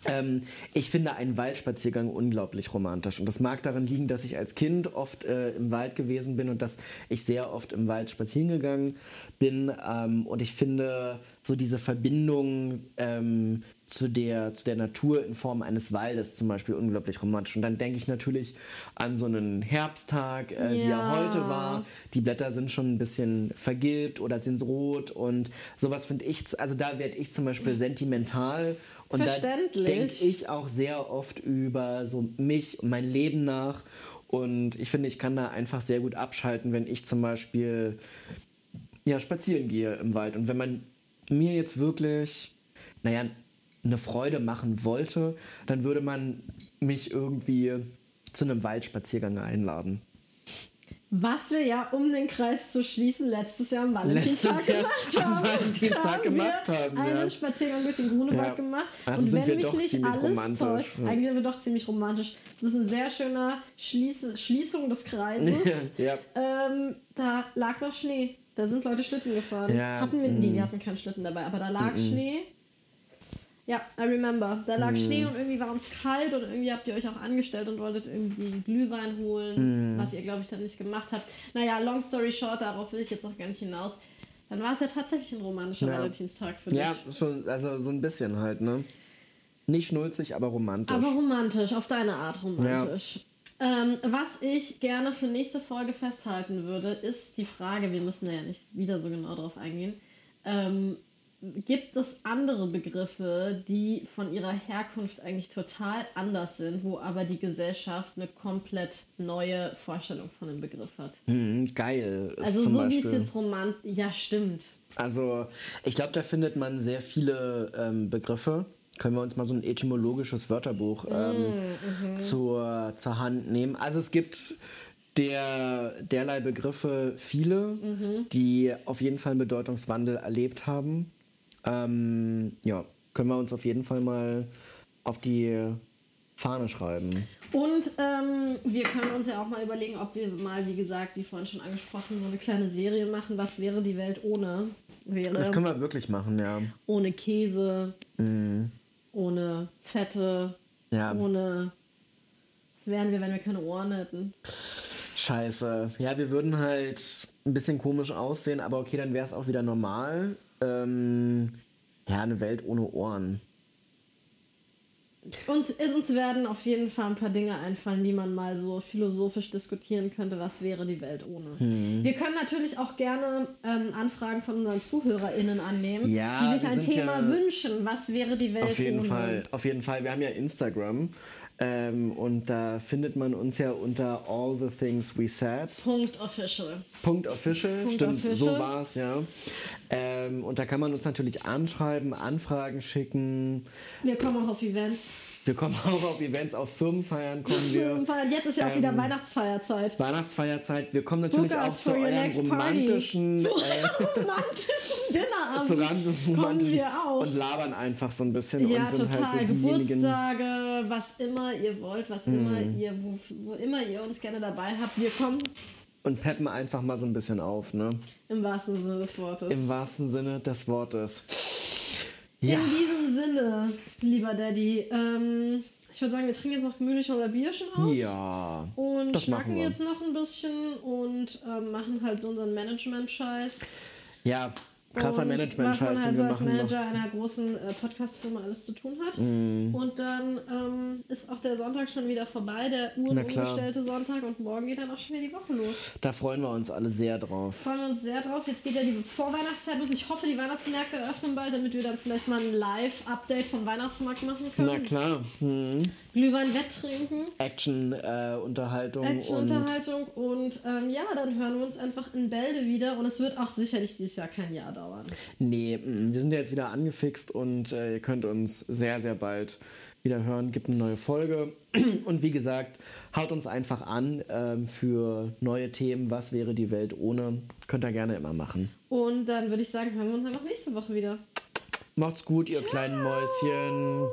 Ähm, ich finde einen Waldspaziergang unglaublich romantisch. Und das mag daran liegen, dass ich als Kind oft äh, im Wald gewesen bin und dass ich sehr oft im Wald spazieren gegangen bin. Ähm, und ich finde so diese Verbindung ähm, zu, der, zu der Natur in Form eines Waldes zum Beispiel unglaublich romantisch. Und dann denke ich natürlich an so einen Herbsttag, äh, wie er
Ja.
heute war. Die Blätter sind schon ein bisschen vergilbt oder sind rot und sowas finde ich, also da werde ich zum Beispiel sentimental und da denke ich auch sehr oft über so mich und mein Leben nach und ich finde, ich kann da einfach sehr gut abschalten, wenn ich zum Beispiel ja, spazieren gehe im Wald und wenn man mir jetzt wirklich, naja, eine Freude machen wollte, dann würde man mich irgendwie zu einem Waldspaziergang einladen.
Was wir ja, um den Kreis zu schließen, letztes Jahr am Valentinstag gemacht
am
haben.
Valentinstag
haben
gemacht
wir
haben,
einen
ja.
Spaziergang durch den Grunewald
Ja.
gemacht.
Also
Und
sind
wenn
wir doch
nicht
ziemlich romantisch,
Täuscht,
ja.
Eigentlich sind wir doch ziemlich romantisch. Das ist ein sehr schöner Schließ Schließung des Kreises. [LAUGHS]
ja.
ähm, da lag noch Schnee. Da sind Leute Schlitten gefahren.
Mm.
Hatten wir, nee, wir hatten keinen Schlitten dabei, aber da lag Schnee. Ja, I remember. Da lag
Mm.
Schnee und irgendwie war es kalt und irgendwie habt ihr euch auch angestellt und wolltet irgendwie Glühwein holen,
Mm.
was ihr, glaube ich, dann nicht gemacht habt. Naja, long story short, darauf will ich jetzt auch gar nicht hinaus. Dann war es ja tatsächlich ein romantischer
Ja.
Valentinstag für dich.
Ja, schon, also so ein bisschen halt, ne? Nicht schnulzig, aber romantisch.
Aber romantisch, auf deine Art romantisch. Ähm, was ich gerne für nächste Folge festhalten würde, ist die Frage, wir müssen da ja nicht wieder so genau drauf eingehen. Ähm, gibt es andere Begriffe, die von ihrer Herkunft eigentlich total anders sind, wo aber die Gesellschaft eine komplett neue Vorstellung von dem Begriff hat?
Mhm, geil.
Also so wie es jetzt romant... Ja, stimmt.
Also, ich glaube, da findet man sehr viele ähm, Begriffe. Können wir uns mal so ein etymologisches Wörterbuch ähm, zur, zur Hand nehmen. Also es gibt der, derlei Begriffe viele, die auf jeden Fall einen Bedeutungswandel erlebt haben. Ähm, ja, können wir uns auf jeden Fall mal auf die Fahne schreiben.
Und ähm, wir können uns ja auch mal überlegen, ob wir mal, wie gesagt, wie vorhin schon angesprochen, so eine kleine Serie machen. Was wäre die Welt ohne? Wäre
Das können wir wirklich machen, ja.
ohne Käse, ohne Fette,
Ja.
ohne. Was wären wir, wenn wir keine Ohren hätten?
Scheiße. Ja, wir würden halt ein bisschen komisch aussehen, aber okay, dann wäre es auch wieder normal. Ähm, ja, eine Welt ohne Ohren.
Uns, uns werden auf jeden Fall ein paar Dinge einfallen, die man mal so philosophisch diskutieren könnte. Was wäre die Welt ohne?
Hm.
Wir können natürlich auch gerne ähm, Anfragen von unseren ZuhörerInnen annehmen,
Ja,
die sich ein Thema
ja-
wünschen. Was wäre die Welt
Auf jeden
ohne?
Fall, auf jeden Fall. Wir haben ja Instagram ähm, und da findet man uns ja unter All the Things We Said.
Punkt official.
Punkt official,
Punkt
stimmt, so
official.
war es, ja. Ähm, und da kann man uns natürlich anschreiben, Anfragen schicken.
Wir kommen auch auf Events.
Wir kommen [LAUGHS] auch auf Events, auf Firmenfeiern kommen wir.
Jetzt ist ja auch
Ähm,
wieder Weihnachtsfeierzeit.
Weihnachtsfeierzeit. Wir kommen natürlich auch zu
party.
romantischen, [LAUGHS] äh,
romantischen Dinnerabend.
zu ran-
kommen
romantischen
wir auch.
und labern einfach so ein bisschen
ja,
und sind
total.
halt so.
Geburtstage, was immer ihr wollt, was
Mhm.
immer ihr, wo, wo immer ihr uns gerne dabei habt. Wir kommen
Und peppen einfach mal so ein bisschen auf, ne?
im wahrsten Sinne des Wortes.
Im wahrsten Sinne des Wortes. Ja.
In diesem Sinne, lieber Daddy, ähm, ich würde sagen, wir trinken jetzt noch gemütlich unser Bierchen aus.
Ja.
Und
das
schnacken jetzt noch ein bisschen und ähm, machen halt so unseren Management-Scheiß.
Ja, krasser Management-Scheiß, den
halt
wir
so als
machen.
Manager einer großen äh, Podcast-Firma alles zu tun hat.
Mhm.
Und dann ähm, ist auch der Sonntag schon wieder vorbei, der uhrenumgestellte Sonntag. Und morgen geht dann auch schon wieder die Woche los.
Da freuen wir uns alle sehr drauf.
Freuen wir uns sehr drauf. Jetzt geht ja die Vorweihnachtszeit los. Ich hoffe, die Weihnachtsmärkte öffnen bald, damit wir dann vielleicht mal ein Live-Update vom Weihnachtsmarkt machen können.
Na klar. Hm.
Glühwein wetttrinken.
Action, äh, Unterhaltung und
Action-Unterhaltung und ähm, ja, dann hören wir uns einfach in Bälde wieder und es wird auch sicherlich dieses Jahr kein Jahr dauern.
nee, mm, wir sind ja jetzt wieder angefixt und äh, ihr könnt uns sehr, sehr bald wieder hören. Gibt eine neue Folge. [CLEARS THROAT] Und wie gesagt, haut uns einfach an ähm, für neue Themen. Was wäre die Welt ohne? Könnt ihr gerne immer machen.
Und dann würde ich sagen, hören wir uns einfach nächste Woche wieder.
Macht's gut, ihr kleinen Mäuschen.